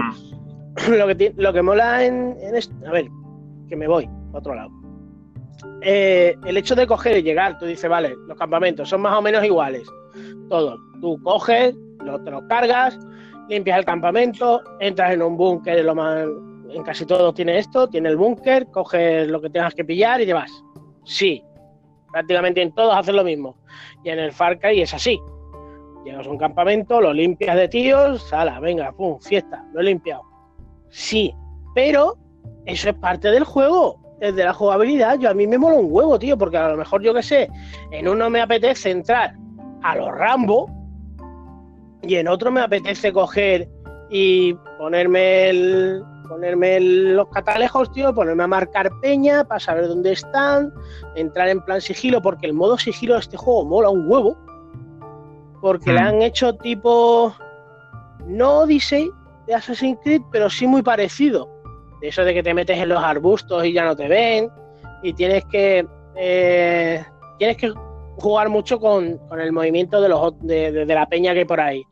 Speaker 2: lo, que, lo que mola en, esto. A ver, que me voy a otro lado. Eh, el hecho de coger y llegar, tú dices, vale, los campamentos son más o menos iguales, todos. Tú coges, lo, te los cargas, limpias el campamento, entras en un búnker, lo más, en casi todos tiene esto, tiene el búnker, coges lo que tengas que pillar y te vas. Sí, prácticamente en todos hacen lo mismo. Y en el Far Cry es así. Llegas a un campamento, lo limpias de tíos, sala, venga, pum, fiesta, lo he limpiado. Sí, pero eso es parte del juego de la jugabilidad, yo a mí me mola un huevo, tío, porque a lo mejor yo que sé, en uno me apetece entrar a los Rambo y en otro me apetece coger y ponerme el, ponerme los catalejos, tío, ponerme a marcar peña para saber dónde están, entrar en plan sigilo, porque el modo sigilo de este juego mola un huevo, porque le hmm. han hecho tipo no Odyssey de Assassin's Creed, pero sí muy parecido de eso de que te metes en los arbustos y ya no te ven, y tienes que eh, tienes que jugar mucho con, el movimiento de, los, de, la peña que hay por ahí.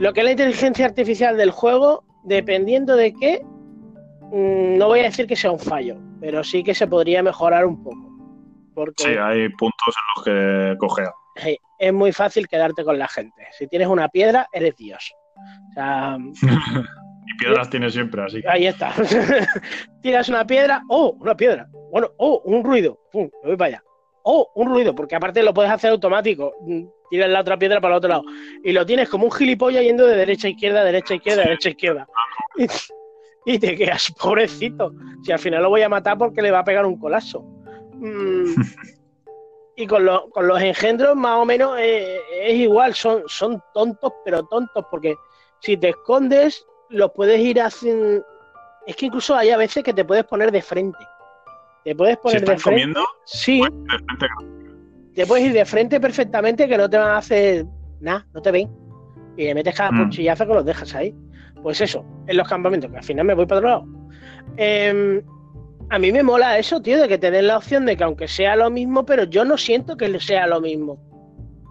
Speaker 2: Lo que es la inteligencia artificial del juego, dependiendo de qué, mm, no voy a decir que sea un fallo, pero sí que se podría mejorar un poco. Porque
Speaker 1: sí, hay puntos en los que cogea.
Speaker 2: Es muy fácil quedarte con la gente. Si tienes una piedra, eres Dios. O sea,
Speaker 1: Y piedras tiene siempre, así.
Speaker 2: Ahí está. Tiras una piedra, oh, una piedra. Bueno, oh, un ruido. Pum, me voy para allá. Oh, un ruido, porque aparte lo puedes hacer automático. Tiras la otra piedra para el otro lado. Y lo tienes como un gilipollas yendo de derecha a izquierda, derecha a izquierda, derecha a izquierda. Y, te quedas, pobrecito. Si al final lo voy a matar porque le va a pegar un colazo. Mm. y con, con, los engendros, más o menos, eh, es igual. Son, son tontos, pero tontos, porque si te escondes, lo puedes ir haciendo. Es que incluso hay a veces que te puedes poner de frente. Te puedes poner de frente.
Speaker 1: comiendo?
Speaker 2: Sí. Te puedes ir de frente perfectamente que no te van a hacer nada, no te ven. Y le metes cada mm. que los dejas ahí. Pues eso, en los campamentos, que al final me voy para otro lado. Em, a mí me mola eso, tío, de que te den la opción de que aunque sea lo mismo, pero yo no siento que sea lo mismo.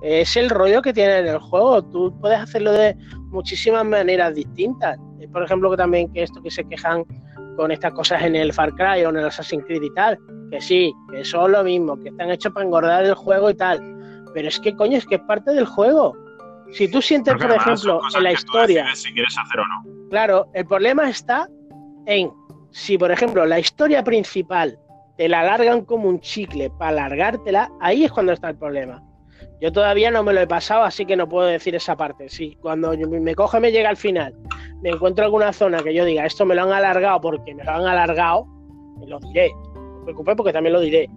Speaker 2: Es el rollo que tiene en el juego. Tú puedes hacerlo de muchísimas maneras distintas por ejemplo, que también que esto que se quejan con estas cosas en el Far Cry o en el Assassin's Creed y tal, que sí, que son lo mismo, que están hechos para engordar el juego y tal. Pero es que, coño, es que es parte del juego. Si tú sientes, por ejemplo, en la historia.
Speaker 1: Si quieres hacer o no.
Speaker 2: Claro, el problema está en si, por ejemplo, la historia principal te la alargan como un chicle para alargártela, ahí es cuando está el problema. Yo todavía no me lo he pasado, así que no puedo decir esa parte. Si cuando me coge me llega al final, me encuentro alguna zona que yo diga, esto me lo han alargado porque me lo han alargado, me lo diré. Preocupéis porque también lo diré.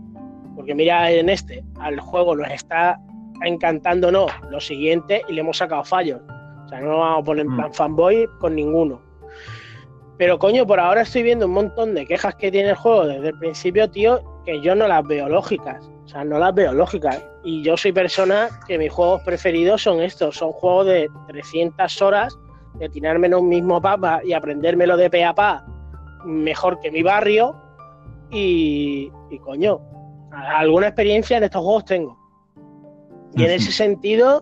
Speaker 2: Porque mira, en este, al juego nos está encantando no lo siguiente y le hemos sacado fallos. O sea, no vamos a poner en mm. plan fanboy con ninguno. Pero coño, por ahora estoy viendo un montón de quejas que tiene el juego desde el principio, tío, que yo no las veo lógicas. O sea, no las veo lógicas. Y yo soy persona que mis juegos preferidos son estos. Son juegos de 300 horas, de tirarme en un mismo papa y aprendérmelo de pe a pa mejor que mi barrio. Y, y coño, alguna experiencia en estos juegos tengo. Y en ese sentido,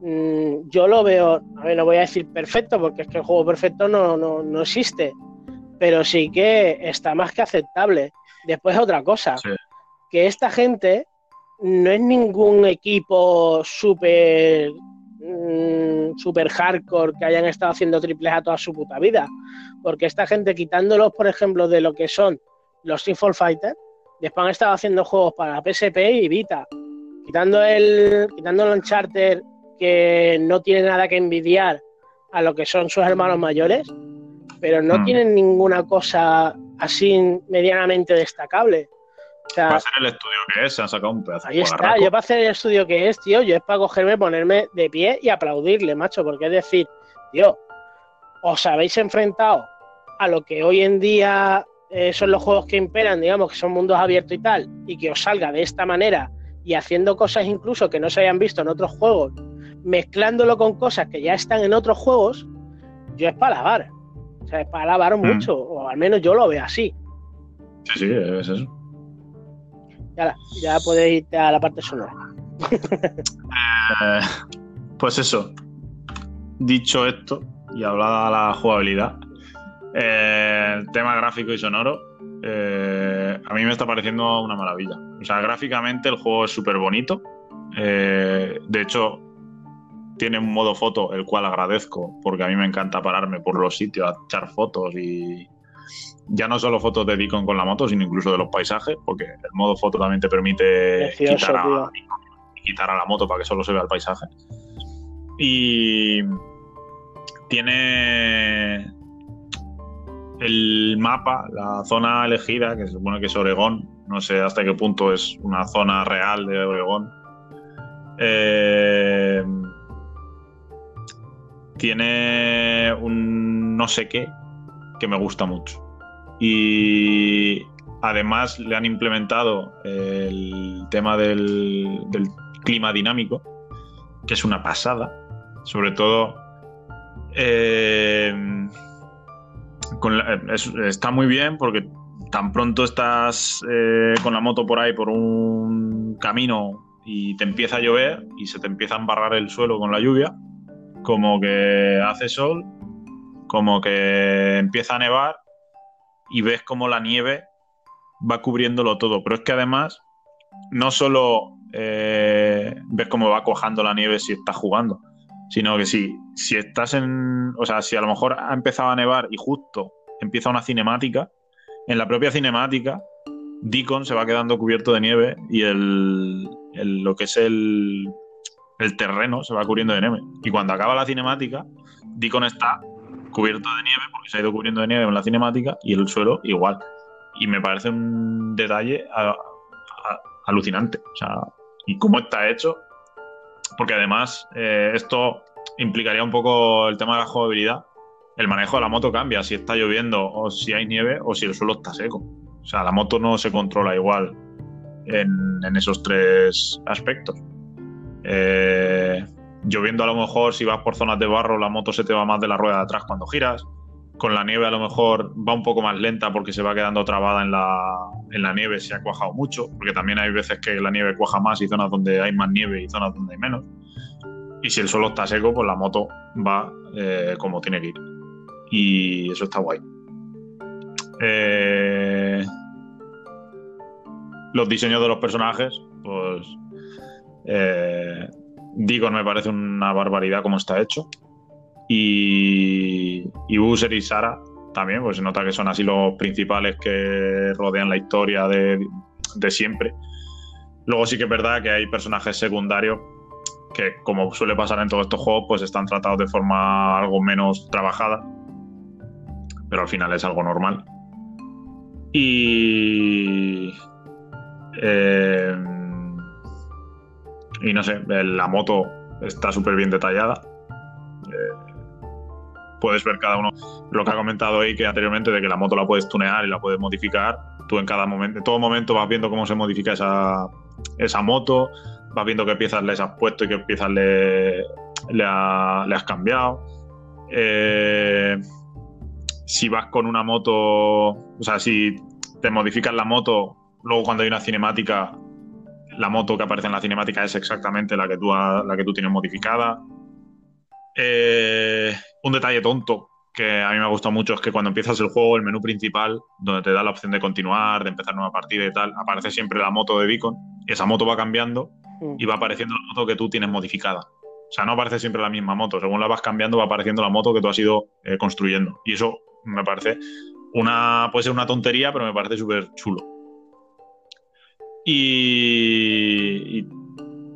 Speaker 2: mm, yo lo veo, a ver, no voy a decir perfecto, porque es que el juego perfecto no, no, no existe, pero sí que está más que aceptable. Después otra cosa, que esta gente no es ningún equipo súper mm, super hardcore que hayan estado haciendo triples a toda su puta vida. Porque esta gente, quitándolos, por ejemplo, de lo que son los Sinful Fighters, después han estado haciendo juegos para PSP y Vita. Quitando el, quitando el Uncharted, que no tiene nada que envidiar a lo que son sus hermanos mayores, pero no hmm. tienen ninguna cosa así medianamente destacable.
Speaker 1: O sea, para hacer el estudio que es, se han sacado un pedazo.
Speaker 2: Ahí está, yo para hacer el estudio que es, tío, yo es para cogerme, ponerme de pie y aplaudirle, macho, porque es decir, tío, os habéis enfrentado a lo que hoy en día eh, son los juegos que imperan, digamos, que son mundos abiertos y tal, y que os salga de esta manera y haciendo cosas incluso que no se hayan visto en otros juegos, mezclándolo con cosas que ya están en otros juegos, yo es para lavar. O sea, es para lavar mm. mucho, o al menos yo lo veo así.
Speaker 1: Sí, sí, es eso.
Speaker 2: Ya, ya puedes irte a la parte sonora.
Speaker 1: Eh, pues eso. Dicho esto, y hablada la jugabilidad, eh, el tema gráfico y sonoro, eh, a mí me está pareciendo una maravilla. O sea, gráficamente el juego es súper bonito. de hecho, tiene un modo foto, el cual agradezco, porque a mí me encanta pararme por los sitios a echar fotos y, ya no solo fotos de Deacon con la moto, sino incluso de los paisajes, porque el modo foto también te permite quitar, a, la moto para que solo se vea el paisaje. Y tiene el mapa, la zona elegida, que se supone que es Oregón, no sé hasta qué punto es una zona real de Oregón. Eh, tiene un no sé qué que me gusta mucho y además le han implementado el tema del, clima dinámico, que es una pasada. Sobre todo, eh, está muy bien porque tan pronto estás eh, con la moto por ahí, por un camino y te empieza a llover y se te empieza a embarrar el suelo con la lluvia, como que hace sol, como que empieza a nevar y ves cómo la nieve va cubriéndolo todo. Pero es que además, no solo eh, ves cómo va cuajando la nieve si estás jugando, sino que si, si estás en. O sea, si a lo mejor ha empezado a nevar y justo empieza una cinemática, en la propia cinemática, Deacon se va quedando cubierto de nieve y el, lo que es el, el terreno se va cubriendo de nieve. Y cuando acaba la cinemática, Deacon está cubierto de nieve, porque se ha ido cubriendo de nieve en la cinemática, y el suelo igual. Y me parece un detalle alucinante. O sea, y cómo está hecho, porque además eh, esto implicaría un poco el tema de la jugabilidad. El manejo de la moto cambia si está lloviendo o si hay nieve o si el suelo está seco. O sea, la moto no se controla igual en, esos tres aspectos. Eh, Lloviendo a lo mejor si vas por zonas de barro la moto se te va más de la rueda de atrás cuando giras. Con la nieve a lo mejor va un poco más lenta porque se va quedando trabada en la, en la nieve, se ha cuajado mucho, porque también hay veces que la nieve cuaja más y zonas donde hay más nieve y zonas donde hay menos. Y si el suelo está seco, pues la moto va eh, como tiene que ir. Y eso está guay. Eh, los diseños de los personajes, pues eh, Deacon me parece una barbaridad como está hecho. Y, y y Sara también, pues se nota que son así los principales que rodean la historia de, siempre. Luego sí que es verdad que hay personajes secundarios que, como suele pasar en todos estos juegos, pues están tratados de forma algo menos trabajada. Pero al final es algo normal. Y. Eh, y no sé, la moto está súper bien detallada. Eh, puedes ver cada uno lo que ha comentado ahí que anteriormente de que la moto la puedes tunear y la puedes modificar. Tú en cada momento, en todo momento vas viendo cómo se modifica esa, esa moto, vas viendo qué piezas les has puesto y qué piezas le, le, has cambiado. Eh, si vas con una moto, o sea, si te modificas la moto, luego cuando hay una cinemática la moto que aparece en la cinemática es exactamente la que tú, la que tú tienes modificada. Eh, un detalle tonto que a mí me ha gustado mucho es que cuando empiezas el juego, el menú principal, donde te da la opción de continuar, de empezar nueva partida y tal, aparece siempre la moto de Beacon. Y esa moto va cambiando y va apareciendo la moto que tú tienes modificada. O sea, no aparece siempre la misma moto. Según la vas cambiando, va apareciendo la moto que tú has ido eh, construyendo. Y eso me parece una. puede ser una tontería, pero me parece súper chulo. Y, y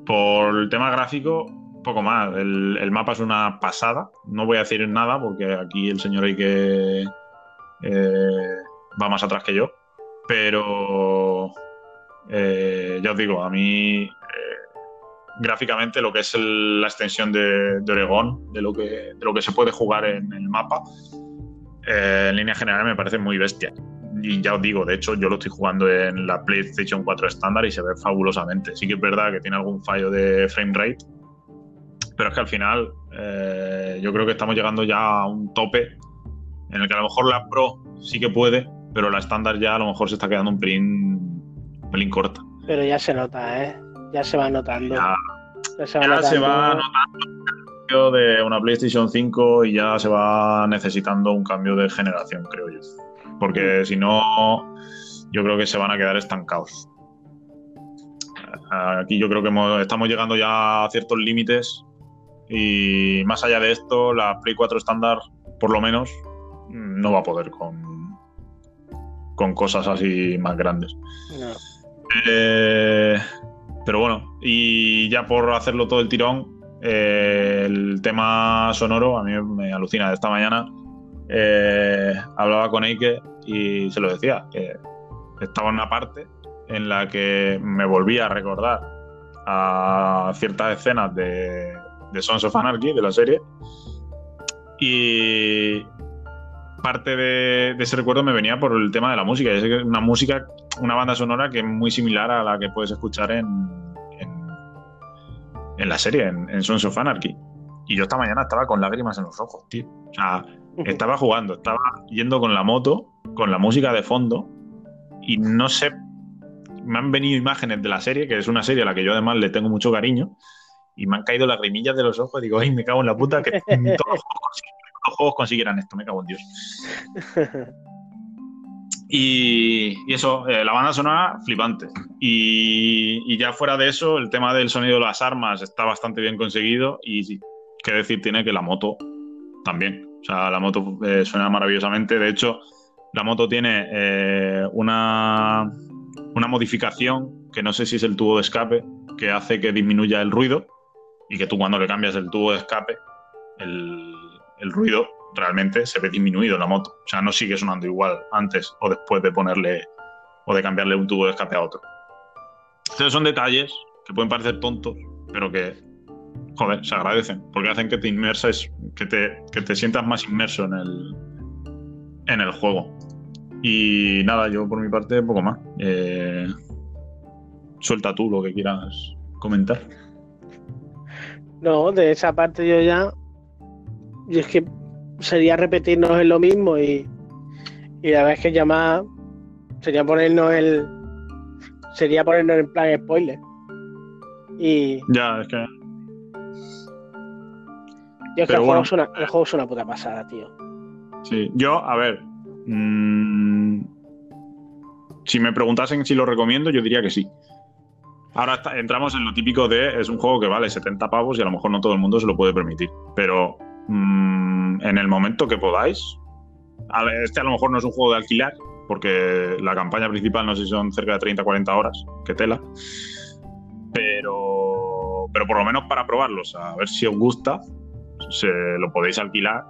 Speaker 1: por el tema gráfico, poco más. El, mapa es una pasada. No voy a decir nada porque aquí el señor hay que eh, va más atrás que yo. Pero eh, ya os digo, a mí eh, gráficamente lo que es la extensión de, Oregón, de lo, que, de lo que se puede jugar en el mapa, en línea general me parece muy bestia. Y ya os digo, de hecho, yo lo estoy jugando en la PlayStation 4 estándar y se ve fabulosamente. Sí que es verdad que tiene algún fallo de frame rate, pero es que al final eh, yo creo que estamos llegando ya a un tope en el que a lo mejor la Pro sí que puede, pero la estándar ya a lo mejor se está quedando un pelín, pelín corta.
Speaker 2: Pero ya se nota, ¿eh? Ya se va notando.
Speaker 1: Ya, se va, notando. se va notando de una PlayStation 5 y ya se va necesitando un cambio de generación, creo yo. Porque si no, yo creo que se van a quedar estancados. Aquí yo creo que estamos llegando ya a ciertos límites y más allá de esto, la Play 4 estándar, por lo menos, no va a poder con, con cosas así más grandes. Eh, pero bueno, y ya por hacerlo todo el tirón, eh, el tema sonoro a mí me alucina. De esta mañana eh, hablaba con Eike y se lo decía, que estaba en una parte en la que me volvía a recordar a ciertas escenas de, de Sons of Anarchy, de la serie. Y parte de, ese recuerdo me venía por el tema de la música. Es una música, una banda sonora que es muy similar a la que puedes escuchar en, en, la serie, en, Sons of Anarchy. Y yo esta mañana estaba con lágrimas en los ojos, tío. O sea, estaba jugando, estaba yendo con la moto, con la música de fondo, y no sé, me han venido imágenes de la serie, que es una serie a la que yo además le tengo mucho cariño, y me han caído las grimillas de los ojos. Y digo, ay, me cago en la puta que todos los juegos, consiguieran esto, me cago en Dios. Y, eso, eh, la banda sonora, flipante. Y, ya fuera de eso, el tema del sonido de las armas está bastante bien conseguido. Y qué decir tiene que la moto también. O sea, la moto eh, suena maravillosamente. De hecho, la moto tiene eh, una, una modificación que no sé si es el tubo de escape, que hace que disminuya el ruido y que tú cuando le cambias el tubo de escape, el, ruido realmente se ve disminuido en la moto. O sea, no sigue sonando igual antes o después de ponerle o de cambiarle un tubo de escape a otro. Entonces son detalles que pueden parecer tontos, pero que, joder, se agradecen, porque hacen que te inmerses, que te, que te sientas más inmerso en el, en el juego. Y nada, yo por mi parte, poco más. Eh, suelta tú lo que quieras comentar.
Speaker 2: No, de esa parte yo ya. Y es que sería repetirnos en lo mismo y, y la es que llamar sería ponernos el. Sería ponernos en plan spoiler. Y.
Speaker 1: Ya, es que.
Speaker 2: Yo es que el, juego es una, el juego es una puta pasada, tío.
Speaker 1: Sí, yo, a ver. Mmm, si me preguntasen si lo recomiendo, yo diría que sí. Ahora entramos en lo típico de es un juego que vale 70 pavos y a lo mejor no todo el mundo se lo puede permitir. Pero mm, en el momento que podáis, este a lo mejor no es un juego de alquilar, porque la campaña principal no sé si son cerca de 30 40 horas, que tela. Pero, pero por lo menos para probarlos, a ver si os gusta, se lo podéis alquilar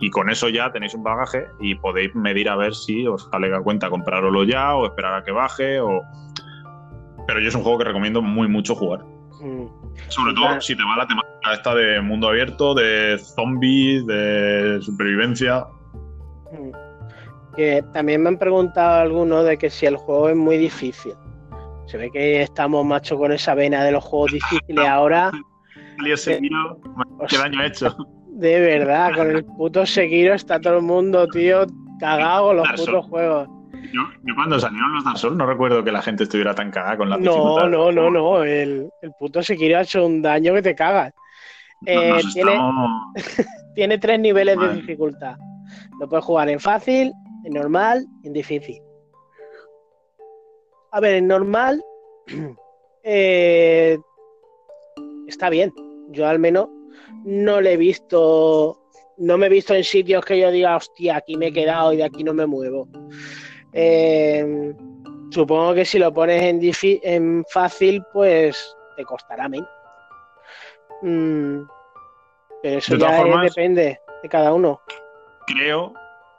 Speaker 1: y con eso ya tenéis un bagaje y podéis medir a ver si os sale a cuenta comprarlo ya o esperar a que baje o pero yo es un juego que recomiendo muy mucho jugar. Mm. Sobre todo si te va la temática esta de mundo abierto, de zombies, de supervivencia.
Speaker 2: Mm. Que también me han preguntado algunos de que si el juego es muy difícil. Se ve que estamos macho con esa vena de los juegos difíciles ahora.
Speaker 1: ¿qué daño ha hecho?
Speaker 2: De verdad, con el puto Sekiro está todo el mundo, tío, cagado con los putos juegos.
Speaker 1: Yo, cuando salieron los Dark Souls no recuerdo que la gente estuviera tan cagada con la
Speaker 2: No, no, no, no. El, el puto Sekiro ha hecho un daño que te cagas. Eh, tiene,
Speaker 1: estamos-
Speaker 2: tiene tres niveles de dificultad. Lo puedes jugar en fácil, en normal y en difícil. A ver, en normal eh, está bien. Yo al menos no le he visto, no me he visto en sitios que yo diga, hostia, aquí me he quedado y de aquí no me muevo. Eh, supongo que si lo pones en, fácil, pues te costará menos. Mm, pero eso
Speaker 1: De todas
Speaker 2: ya es-
Speaker 1: formas-
Speaker 2: depende de cada uno.
Speaker 1: creo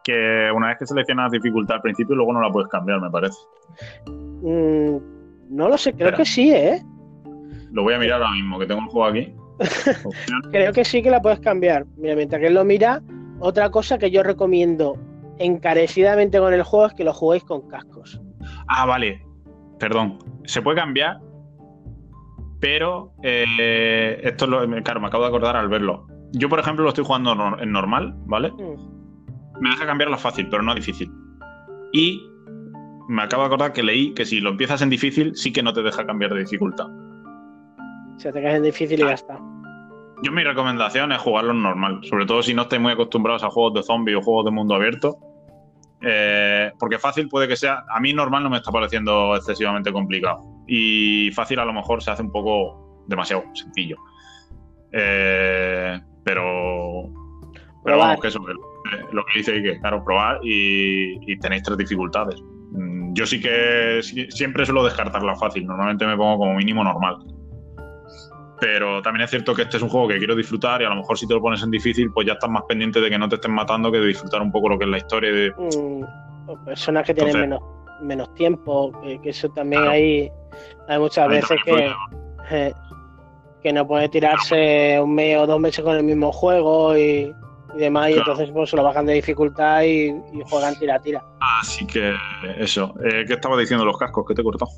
Speaker 1: que una vez que seleccionas dificultad al principio, luego no la puedes cambiar, me parece.
Speaker 2: Mm, no lo sé, creo
Speaker 1: Espera.
Speaker 2: que sí, ¿eh?
Speaker 1: Lo voy a mirar ahora mismo, que tengo el juego aquí.
Speaker 2: Creo que sí que la puedes cambiar. Mira, mientras que él lo mira, otra cosa que yo recomiendo encarecidamente con el juego es que lo juguéis con cascos.
Speaker 1: Ah, vale. Perdón. Se puede cambiar, pero eh, esto es lo, claro, me acabo de acordar al verlo. Yo, por ejemplo, lo estoy jugando en normal, ¿vale?
Speaker 2: Mm,
Speaker 1: Me deja cambiarlo fácil, pero no difícil. Y me acabo de acordar que leí que si lo empiezas en difícil, sí que no te deja cambiar de dificultad.
Speaker 2: Se te cae en difícil y ya está.
Speaker 1: Yo mi recomendación es jugarlo en normal, sobre todo si no estáis muy acostumbrados a juegos de zombies o juegos de mundo abierto. Eh, porque fácil puede que sea, a mí normal no me está pareciendo excesivamente complicado. Y fácil a lo mejor se hace un poco demasiado sencillo. Eh, pero, pero
Speaker 2: Probar.
Speaker 1: vamos, que eso, lo que dice que claro, probar y, y tenéis tres dificultades. Mm, Yo sí que siempre suelo descartar la fácil, normalmente me pongo como mínimo normal. Pero también es cierto que este es un juego que quiero disfrutar y a lo mejor si te lo pones en difícil, pues ya estás más pendiente de que no te estén matando que de disfrutar un poco lo que es la historia de...
Speaker 2: Mm, personas que tienen menos, menos tiempo, que, que eso también
Speaker 1: Claro.
Speaker 2: hay, hay muchas veces que, eh, que no puede tirarse un mes o dos meses con el mismo juego y, y demás, y entonces pues se lo bajan de dificultad y, y juegan tira-tira.
Speaker 1: Así que eso. Eh, ¿Qué estaba diciendo los cascos? que te he cortado?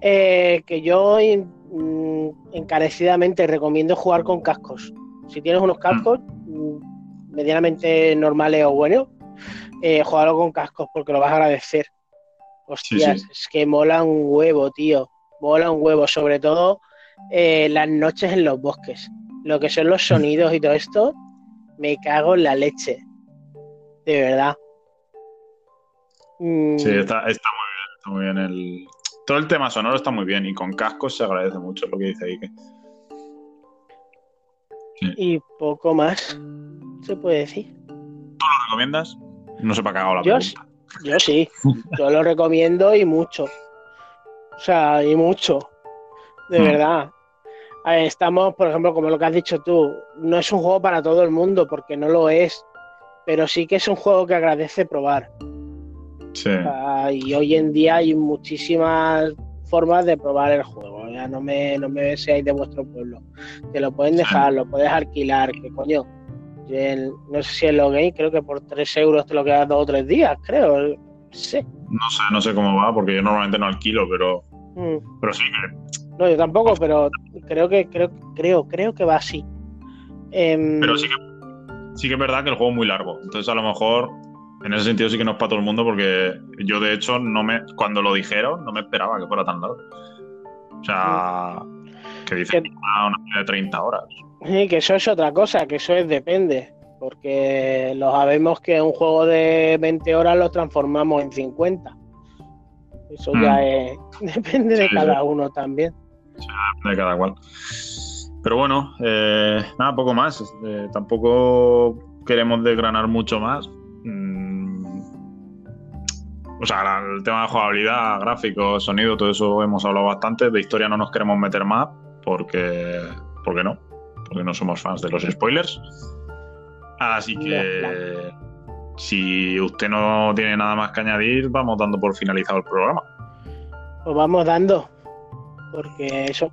Speaker 2: Eh, que yo in- mm, encarecidamente recomiendo jugar con cascos. Si tienes unos cascos mm, medianamente normales o buenos, eh, jugarlo con cascos porque lo vas a agradecer. Hostias,
Speaker 1: sí.
Speaker 2: es que mola un huevo, tío. Mola un huevo, sobre todo eh, las noches en los bosques. Lo que son los sonidos y todo esto, me cago en la leche. De verdad. Mm,
Speaker 1: Sí, está, está muy bien. Está muy bien el... Todo el tema sonoro está muy bien y con cascos se agradece mucho lo que dice Ike.
Speaker 2: Y poco más se puede decir.
Speaker 1: ¿Lo recomiendas? No se me ha cagado la
Speaker 2: Yo
Speaker 1: pregunta.
Speaker 2: Yo sí, yo lo recomiendo y mucho. O sea, y mucho. De
Speaker 1: Mm.
Speaker 2: verdad. A ver, Estamos, por ejemplo, como lo que has dicho tú, no es un juego para todo el mundo, porque no lo es. Pero sí que es un juego que agradece probar.
Speaker 1: Sí.
Speaker 2: O sea, y hoy en día hay muchísimas formas de probar el juego. Ya no me, no me seáis de vuestro pueblo. Te lo pueden dejar, lo puedes alquilar, que coño. el- no sé si en Logame, creo que por 3 euros te lo quedas dos o tres días, creo. Sí.
Speaker 1: No sé, no sé cómo va, porque yo normalmente no alquilo, pero,
Speaker 2: Mm.
Speaker 1: pero sí que.
Speaker 2: No, yo tampoco, pero creo que creo creo creo que va así. Em,
Speaker 1: Pero sí que, sí que es verdad que el juego es muy largo. Entonces, a lo mejor, en ese sentido, sí que no es para todo el mundo, porque yo, de hecho, no me cuando lo dijeron, no me esperaba que fuera tan largo. O sea, que dicen
Speaker 2: Que-
Speaker 1: una, de 30 horas.
Speaker 2: sí, que eso es otra cosa, que eso es depende, porque lo sabemos que un juego de 20 horas lo transformamos en 50. Eso
Speaker 1: Mm.
Speaker 2: ya es, depende de
Speaker 1: Sí,
Speaker 2: cada
Speaker 1: sí.
Speaker 2: uno también.
Speaker 1: de cada cual. Pero bueno, eh, nada, poco más. Eh, tampoco queremos desgranar mucho más. Mm, o sea, el tema de jugabilidad, gráficos, sonido, todo eso hemos hablado bastante. De historia no nos queremos meter más porque, porque no, porque no somos fans de los spoilers. Así que si usted no tiene nada más que añadir, vamos dando por finalizado el programa.
Speaker 2: Pues vamos dando, porque eso,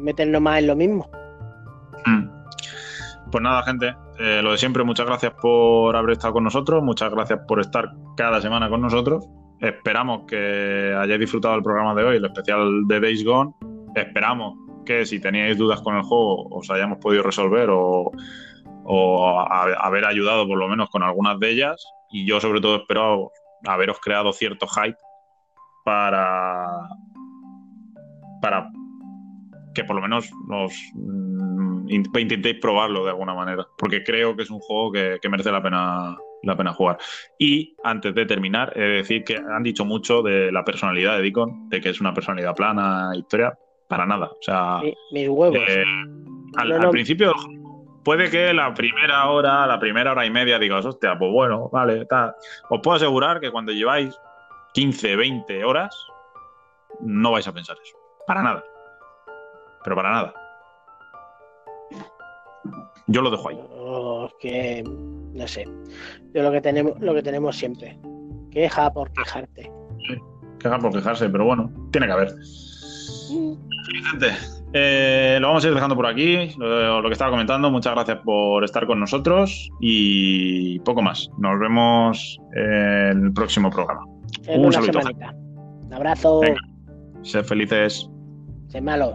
Speaker 2: meternos más en lo mismo.
Speaker 1: Mm. Pues nada, gente, eh, lo de siempre, muchas gracias por haber estado con nosotros, muchas gracias por estar cada semana con nosotros. Esperamos que hayáis disfrutado del programa de hoy, el especial de Days Gone. Esperamos que si teníais dudas con el juego os hayamos podido resolver o, haber ayudado por lo menos con algunas de ellas. Y yo sobre todo espero haberos creado cierto hype para, para que por lo menos nos mm, intentéis probarlo de alguna manera, porque creo que es un juego que, merece la pena, la pena jugar. Y antes de terminar, he de decir que han dicho mucho de la personalidad de Deacon, de que es una personalidad plana, historia, para nada. O sea,
Speaker 2: mis huevos.
Speaker 1: Eh, al, principio puede que la primera hora, la primera hora y media digas, hostia, pues bueno, vale, tal. Os puedo asegurar que cuando lleváis 15, 20 horas, no vais a pensar eso. Para nada. Pero para nada. Yo lo dejo ahí.
Speaker 2: Que no sé. Yo lo que tenemos, lo que tenemos siempre. Queja por quejarte.
Speaker 1: queja por quejarse, pero bueno, tiene que haber. Gente, eh, lo vamos a ir dejando por aquí, lo, que estaba comentando. Muchas gracias por estar con nosotros y poco más. Nos vemos en el próximo programa.
Speaker 2: Un saludo. Un abrazo. Venga.
Speaker 1: Sed felices.
Speaker 2: Sed malos.